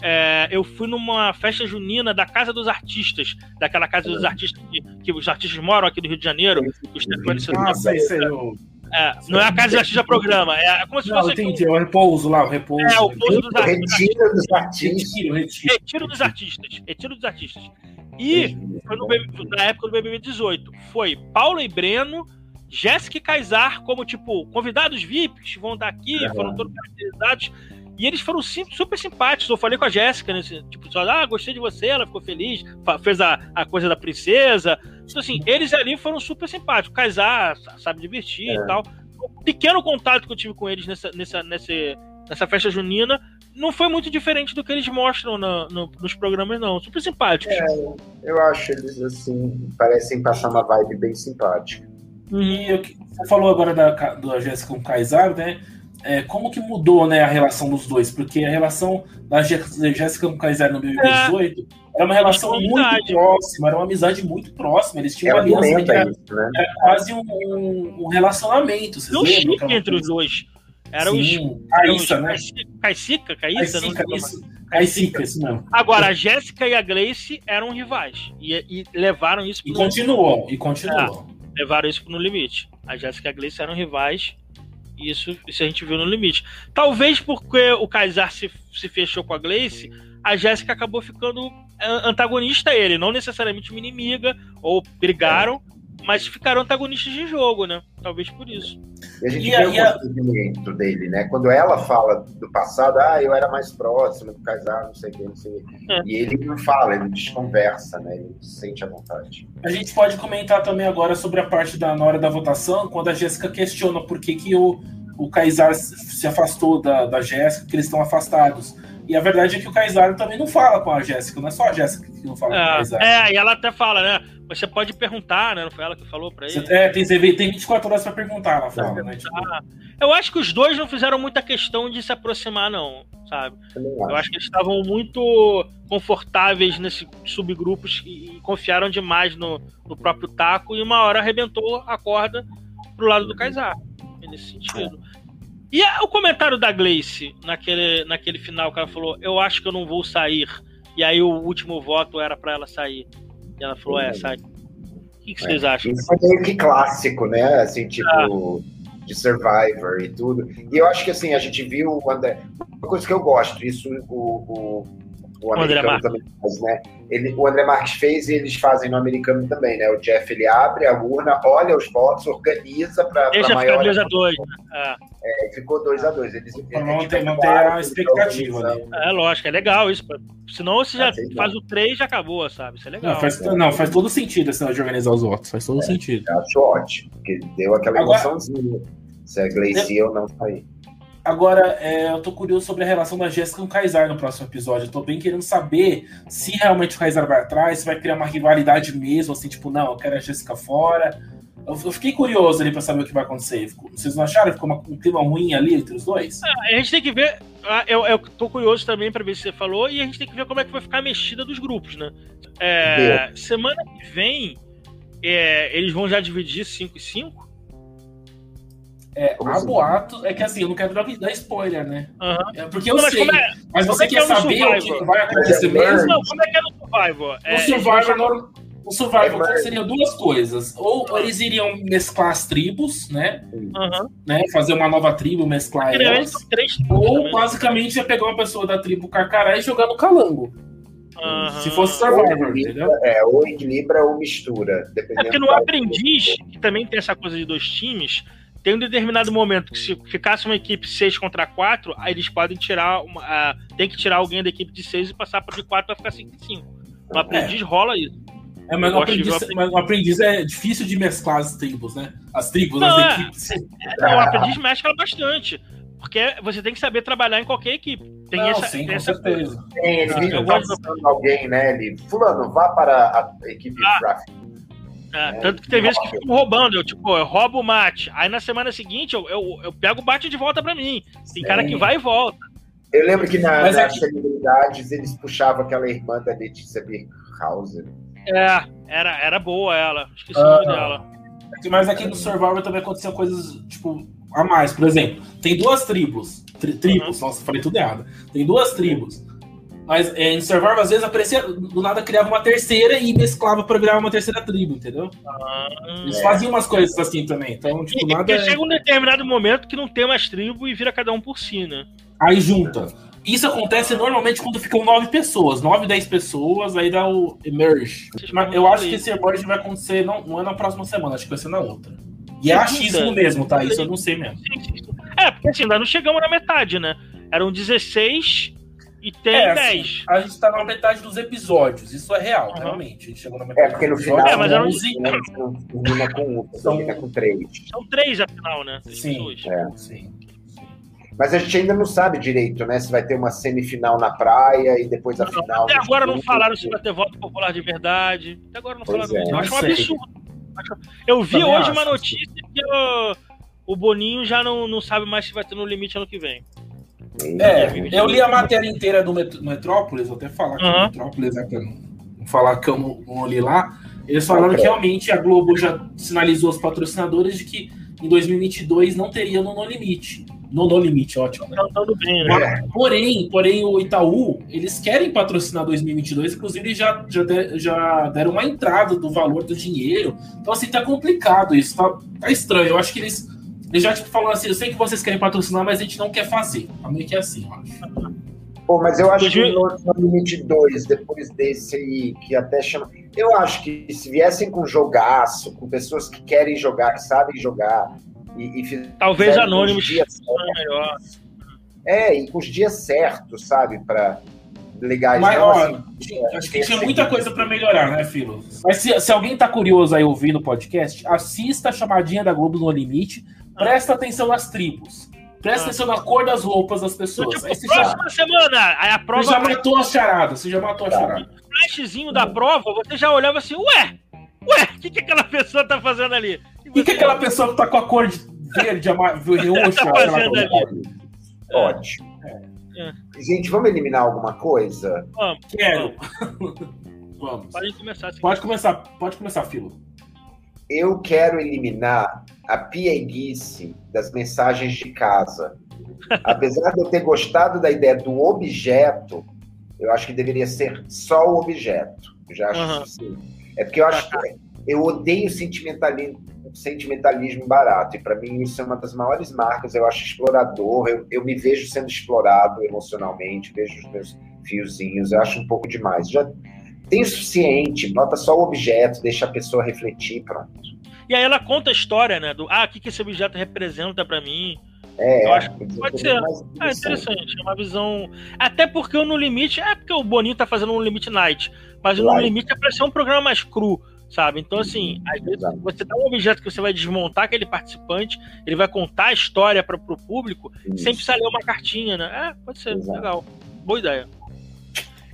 é, eu fui numa festa junina da Casa dos Artistas, daquela Casa dos Artistas que, que os artistas moram aqui do Rio de Janeiro. O Stefani ah, sei, sei, eu... É, não é a casa dos artistas programa, é como se não, fosse. Entendi, é o repouso lá, o repouso. É, o repouso dos artistas. Retiro dos artistas. Retiro, retiro. retiro dos artistas. Retiro dos artistas. E foi no, na época do BBB 18. Foi Paulo e Breno, Jéssica e Kaysar como, tipo, convidados VIPs, vão estar aqui, uhum. foram todos caracterizados. E eles foram super simpáticos. Eu falei com a Jéssica, né? Tipo, só, ah, gostei de você, ela ficou feliz, fez a, a coisa da princesa. Então, assim, eles ali foram super simpáticos. Casar, sabe divertir é. e tal. O pequeno contato que eu tive com eles nessa, nessa, nessa, nessa festa junina não foi muito diferente do que eles mostram na, no, nos programas, não. Super simpáticos. É, eu acho eles, assim, parecem passar uma vibe bem simpática. E você falou agora da, da Jéssica com o Kaysar, né? É, como que mudou né, a relação dos dois? Porque a relação da Jéssica com o Kaysar no 2018 é. era uma relação muito amizade. próxima, era uma amizade muito próxima. Eles tinham uma aliança que era, isso, né? era quase um, um, um relacionamento. Não chique entre os dois. Era Sim, os. Caíssa, né? Caicica? Caíssa? Caicica, isso. Caicica, isso mesmo. Agora, a Jéssica e a Grace eram rivais. E, e levaram isso pro E continuou, e continuou. É, levaram isso no limite. A Jéssica e a Grace eram rivais. E isso, isso a gente viu no limite. Talvez porque o Kaysar se, se fechou com a Grace, a Jéssica acabou ficando antagonista a ele, não necessariamente uma inimiga, ou brigaram, é mas ficaram antagonistas de jogo, né? Talvez por isso. E a gente e vê o movimento dele, né? Quando ela fala do passado, ah, eu era mais próximo do casal, não sei o que, não sei o que. É. E ele não fala, ele desconversa, né? Ele sente a vontade. A gente pode comentar também agora sobre a parte da na hora da votação, quando a Jéssica questiona por que, que o, o Kaysar se afastou da, da Jéssica, que eles estão afastados. E a verdade é que o Kaysar também não fala com a Jéssica, não é só a Jéssica que não fala é, com o Kaysar. É, e ela até fala, né? Você pode perguntar, né? Não foi ela que falou pra ele? É, tem, tem 24 horas pra perguntar, ela fala, né? Tipo... Eu acho que os dois não fizeram muita questão de se aproximar, não, sabe? Eu acho que eles estavam muito confortáveis nesses subgrupos e confiaram demais no, no próprio taco e uma hora arrebentou a corda pro lado do Kaysar. Nesse sentido. E o comentário da Gleice naquele, naquele final que ela falou: Eu acho que eu não vou sair. E aí o último voto era para ela sair. E ela falou, é, sai. O que, que vocês é, acham? Isso é meio que clássico, né? Assim, tipo, ah. de Survivor e tudo. E eu acho que assim, a gente viu o André. Uma coisa que eu gosto, isso o, o, o americano também faz, né? Ele, o André Marques fez e eles fazem no americano também, né? O Jeff ele abre a urna, olha os votos, organiza para maior. Deixa 2x2, né? É. É, ficou 2x2. Dois eles, pra não ter, não ter a expectativa. Né? É lógico, é legal isso. Senão você já é, faz o 3 e já acabou, sabe? Isso é legal. Não, faz, não, faz todo sentido esse de organizar os votos. Faz todo é, sentido. Eu acho ótimo, porque deu aquela Agora, emoçãozinha. Se a Gleice ou não sair. Agora, é, eu tô curioso sobre a relação da Jéssica com o Kaysar no próximo episódio. Eu tô bem querendo saber se realmente o Kaysar vai atrás, se vai criar uma rivalidade mesmo, assim, tipo, não, eu quero a Jéssica fora eu, eu fiquei curioso ali pra saber o que vai acontecer. Vocês não acharam que ficou uma, um clima ruim ali entre os dois? É, a gente tem que ver. Ah, eu, eu tô curioso também para ver se você falou, e a gente tem que ver como é que vai ficar a mexida dos grupos, né? É, semana que vem, é, eles vão já dividir 5 e 5? É, há assim? boatos. É que assim, eu não quero dar spoiler, né? Uhum. É porque eu não, sei. É, mas você quer é saber o que vai acontecer mesmo? Não, como é que é no Survivor? No Survivor, o Survival é, seriam duas coisas. Ou eles iriam mesclar as tribos, né? Uhum. né? Fazer uma nova tribo, mesclar elas. Ou né? basicamente ia pegar uma pessoa da tribo Carcará e jogar no calango. Uhum. Se fosse Survivor, entendeu? É, ou equilibra ou mistura. É porque no Aprendiz, que também tem essa coisa de dois times, tem um determinado momento que se ficasse uma equipe 6 contra 4, aí eles podem tirar uma. Uh, tem que tirar alguém da equipe de 6 e passar para de 4 para ficar 5 5. No Aprendiz é. rola isso. É, mas, o aprendiz, mas o aprendiz é difícil de mesclar as tribos, né? As tribos, não, as é, equipes. É, não, o aprendiz mescla bastante. Porque você tem que saber trabalhar em qualquer equipe. Tem não, essa, sim, tem essa certeza. Coisa. Tem, ele ah, gosto... alguém, né? Ele, fulano, vá para a equipe ah. draft. É, tanto que tem vezes que ficam roubando, eu tipo, eu roubo o mate. Aí na semana seguinte eu, eu, eu pego o bate de volta pra mim. Tem Sim. cara que vai e volta. Eu lembro que na, nas é que... celebridades eles puxavam aquela irmã da Letícia Birkhauser. É, era, era boa ela. Esqueci o nome ah. dela. Mas aqui no Survivor também aconteceu coisas, tipo, a mais. Por exemplo, tem duas tribos. Tri tribos, uhum. nossa, falei tudo errado. Tem duas tribos. Mas é, em Survivor, às vezes, aparecia, do nada criava uma terceira e mesclava pra virar uma terceira tribo, entendeu? Ah, Eles é. faziam umas coisas assim também. Então, tipo, e, nada. É... chega um determinado momento que não tem mais tribo e vira cada um por si, né? Aí junta. Isso acontece normalmente quando ficam nove pessoas, nove, dez pessoas, aí dá o emerge. Mas eu acho que esse emerge vai acontecer, não, não é na próxima semana, acho que vai ser na outra. E é achismo mesmo, tá? Isso eu não sei mesmo. É, porque assim, ainda não chegamos na metade, né? Eram 16 e tem é, 10. Assim, a gente tá na metade dos episódios, isso é real, uhum. realmente. A gente chegou na metade é, porque no final é, mas 11, termina com 1, termina com 3. São 3 afinal, né? sim, é. sim. Mas a gente ainda não sabe direito, né? Se vai ter uma semifinal na praia e depois a não, final. Até agora não falaram se vai ter voto popular de verdade. Até agora não pois falaram. É, eu acho um absurdo. Eu vi Também hoje uma notícia que o, o Boninho já não, não sabe mais se vai ter no limite ano que vem. É, eu li a matéria inteira do Metrópolis, vou até falar que uhum. Metrópolis é pra não falar que eu não, não li lá. Eles falaram que realmente a Globo já sinalizou aos patrocinadores de que em 2022 não teria no No Limite. No No Limite, ótimo. Né? Tá bem, né? Porém, porém, o Itaú, eles querem patrocinar 2022, inclusive já, já, de, já deram uma entrada do valor do dinheiro. Então, assim, tá complicado isso, tá, tá estranho. Eu acho que eles ele já tipo, falou assim: eu sei que vocês querem patrocinar, mas a gente não quer fazer. Tá meio que assim, eu acho. Pô, mas eu acho que no, no Limite 2, depois desse aí, que até chama. Eu acho que se viessem com jogaço, com pessoas que querem jogar, que sabem jogar, e, e Talvez anônimos é melhor. É, e com os dias certos, sabe? Pra legais. Mas, ó, assim, acho que tinha muita coisa para melhorar, né, Filo? Mas se, se alguém tá curioso aí ouvindo o podcast, assista a chamadinha da Globo no Limite Presta atenção nas tribos. Presta ah. atenção na cor das roupas das pessoas. Então, tipo, próxima já... semana, aí a prova. Você já matou a charada, você já matou a tá. charada. O flashzinho da prova, você já olhava assim, ué, ué, o que, que aquela pessoa tá fazendo ali? O que, que aquela pessoa que tá com a cor de verde, tá fazendo ali? Ótimo. É. É. Gente, vamos eliminar alguma coisa? Vamos. Quero. vamos. Pode começar. Pode começar, pode começar, Filo. Eu quero eliminar a pieguice das mensagens de casa. Apesar de eu ter gostado da ideia do objeto, eu acho que deveria ser só o objeto. Eu já acho uhum. assim. É porque eu acho que eu odeio sentimentalismo, sentimentalismo barato. E para mim isso é uma das maiores marcas. Eu acho explorador. Eu, eu me vejo sendo explorado emocionalmente, vejo os meus fiozinhos. Eu acho um pouco demais. Já tem o suficiente. Bota só o objeto, deixa a pessoa refletir, pronto. E aí ela conta a história, né? Do ah, o que, que esse objeto representa para mim. É, eu acho que pode ser. É interessante, é uma visão. Até porque o No Limite. É porque o Boninho tá fazendo um Limite Night. Mas o No Limite é pra ser um programa mais cru, sabe? Então, assim, às vezes você dá um objeto que você vai desmontar aquele participante, ele vai contar a história para pro público, Isso. sem precisar ler uma cartinha, né? É, pode ser, Exato. legal. Boa ideia.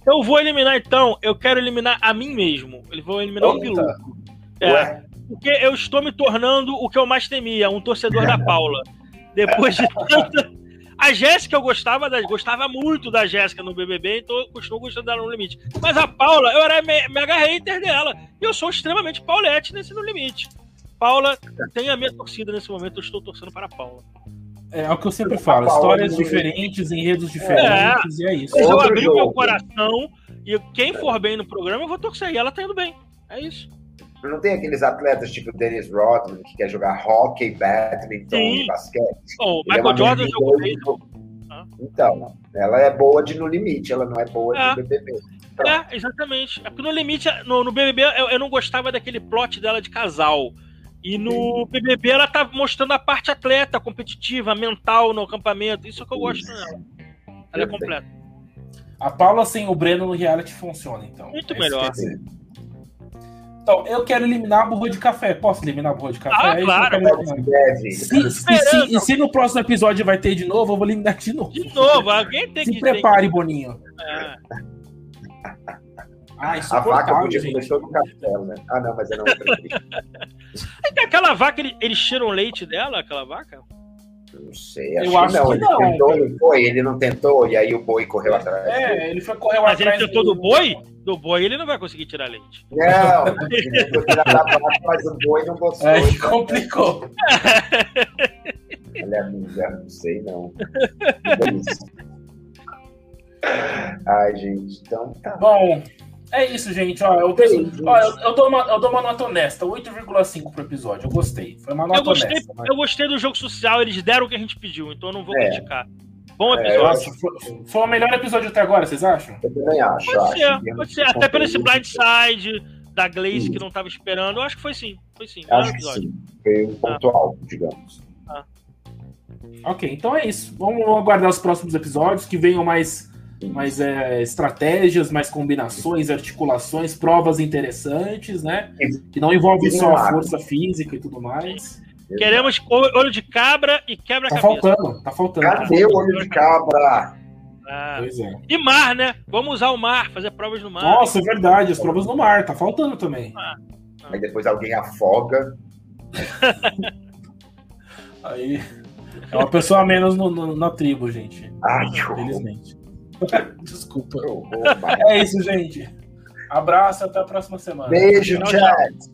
Eu vou eliminar então, eu quero eliminar a mim mesmo. Ele vou eliminar Eita. o piloto. É, porque eu estou me tornando o que eu mais temia, um torcedor da Paula. Depois de tanta. A Jéssica eu gostava, da, gostava muito da Jéssica no BBB, então eu continuo gostando dela no limite. Mas a Paula, eu era me, mega hater dela. E eu sou extremamente Paulette nesse no limite. Paula tem a minha torcida nesse momento, eu estou torcendo para a Paula. É, é o que eu sempre falo, histórias diferentes, enredos diferentes, é. e é isso. Mas eu abri o meu coração e quem for bem no programa, eu vou torcer. E ela tá indo bem. É isso. Não tem aqueles atletas tipo Dennis Rodman que quer jogar hockey, badminton e basquete. Oh, o Michael é Jordan jogou. Então, ela é boa de no limite, ela não é boa é. de BBB. Então. É, exatamente. É porque no limite, no, no BBB, eu, eu, não gostava daquele plot dela de casal. E no Sim. BBB ela tá mostrando a parte atleta, competitiva, mental no acampamento. Isso é que eu gosto dela. Ela Perfeito. é completa. A Paula sem o Breno no reality funciona, então. Muito é melhor. Então, eu quero eliminar a burra de café. Posso eliminar a burra de café? Ah, claro. Se, se, se, se, no próximo episódio vai ter de novo, eu vou eliminar de novo. De novo, alguém tem se que... Se prepare, Boninho. É. Ah, a vaca podia comer todo o café, né? Ah, não, mas eu não Aquela vaca, eles tiram leite dela, aquela vaca? Não sei, acho, eu acho que não. Que ele não. tentou, não foi? Ele não tentou, e aí o boi correu atrás. É, ele foi correu Mas atrás. Mas ele tentou do... boi? Do boi ele não vai conseguir tirar leite. Não, ele tentou tirar da vaca, mas o boi não gostou. É, então... complicou. Olha, amiga, não sei não. Ai, gente, então tá. Bom, é isso, gente. Ó, eu, ó, eu, eu, dou uma, eu dou uma nota honesta, 8,5 pro episódio. Eu gostei. Foi uma nota eu gostei, honesta. Mas... Eu gostei do jogo social, eles deram o que a gente pediu, então eu não vou é. criticar. Bom é, episódio. É, foi, foi, o melhor episódio até agora, vocês acham? Eu também acho. Pode ser, acho pode ser. Até pelo esse blindside da Glaze que não estava esperando, eu acho que foi sim. Foi sim. Acho que sim. Foi um ponto ah. alto, digamos. Ah. Ok, então é isso. Vamos aguardar os próximos episódios, que venham mais, mais é, estratégias, mais combinações, articulações, provas interessantes, né? Que não envolvem só a força física e tudo mais. Queremos olho de cabra e quebra-cabeça. Tá faltando, tá faltando. Cadê o olho de cabra? Ah, pois é. E mar, né? Vamos usar o mar, fazer provas no mar. Nossa, é verdade, as provas no mar, tá faltando também. Ah, ah. Aí depois alguém afoga. Aí é uma pessoa a menos no, no, na tribo, gente. Ai, Infelizmente. Desculpa. é isso, gente. Abraço, até a próxima semana. Beijo, tchau.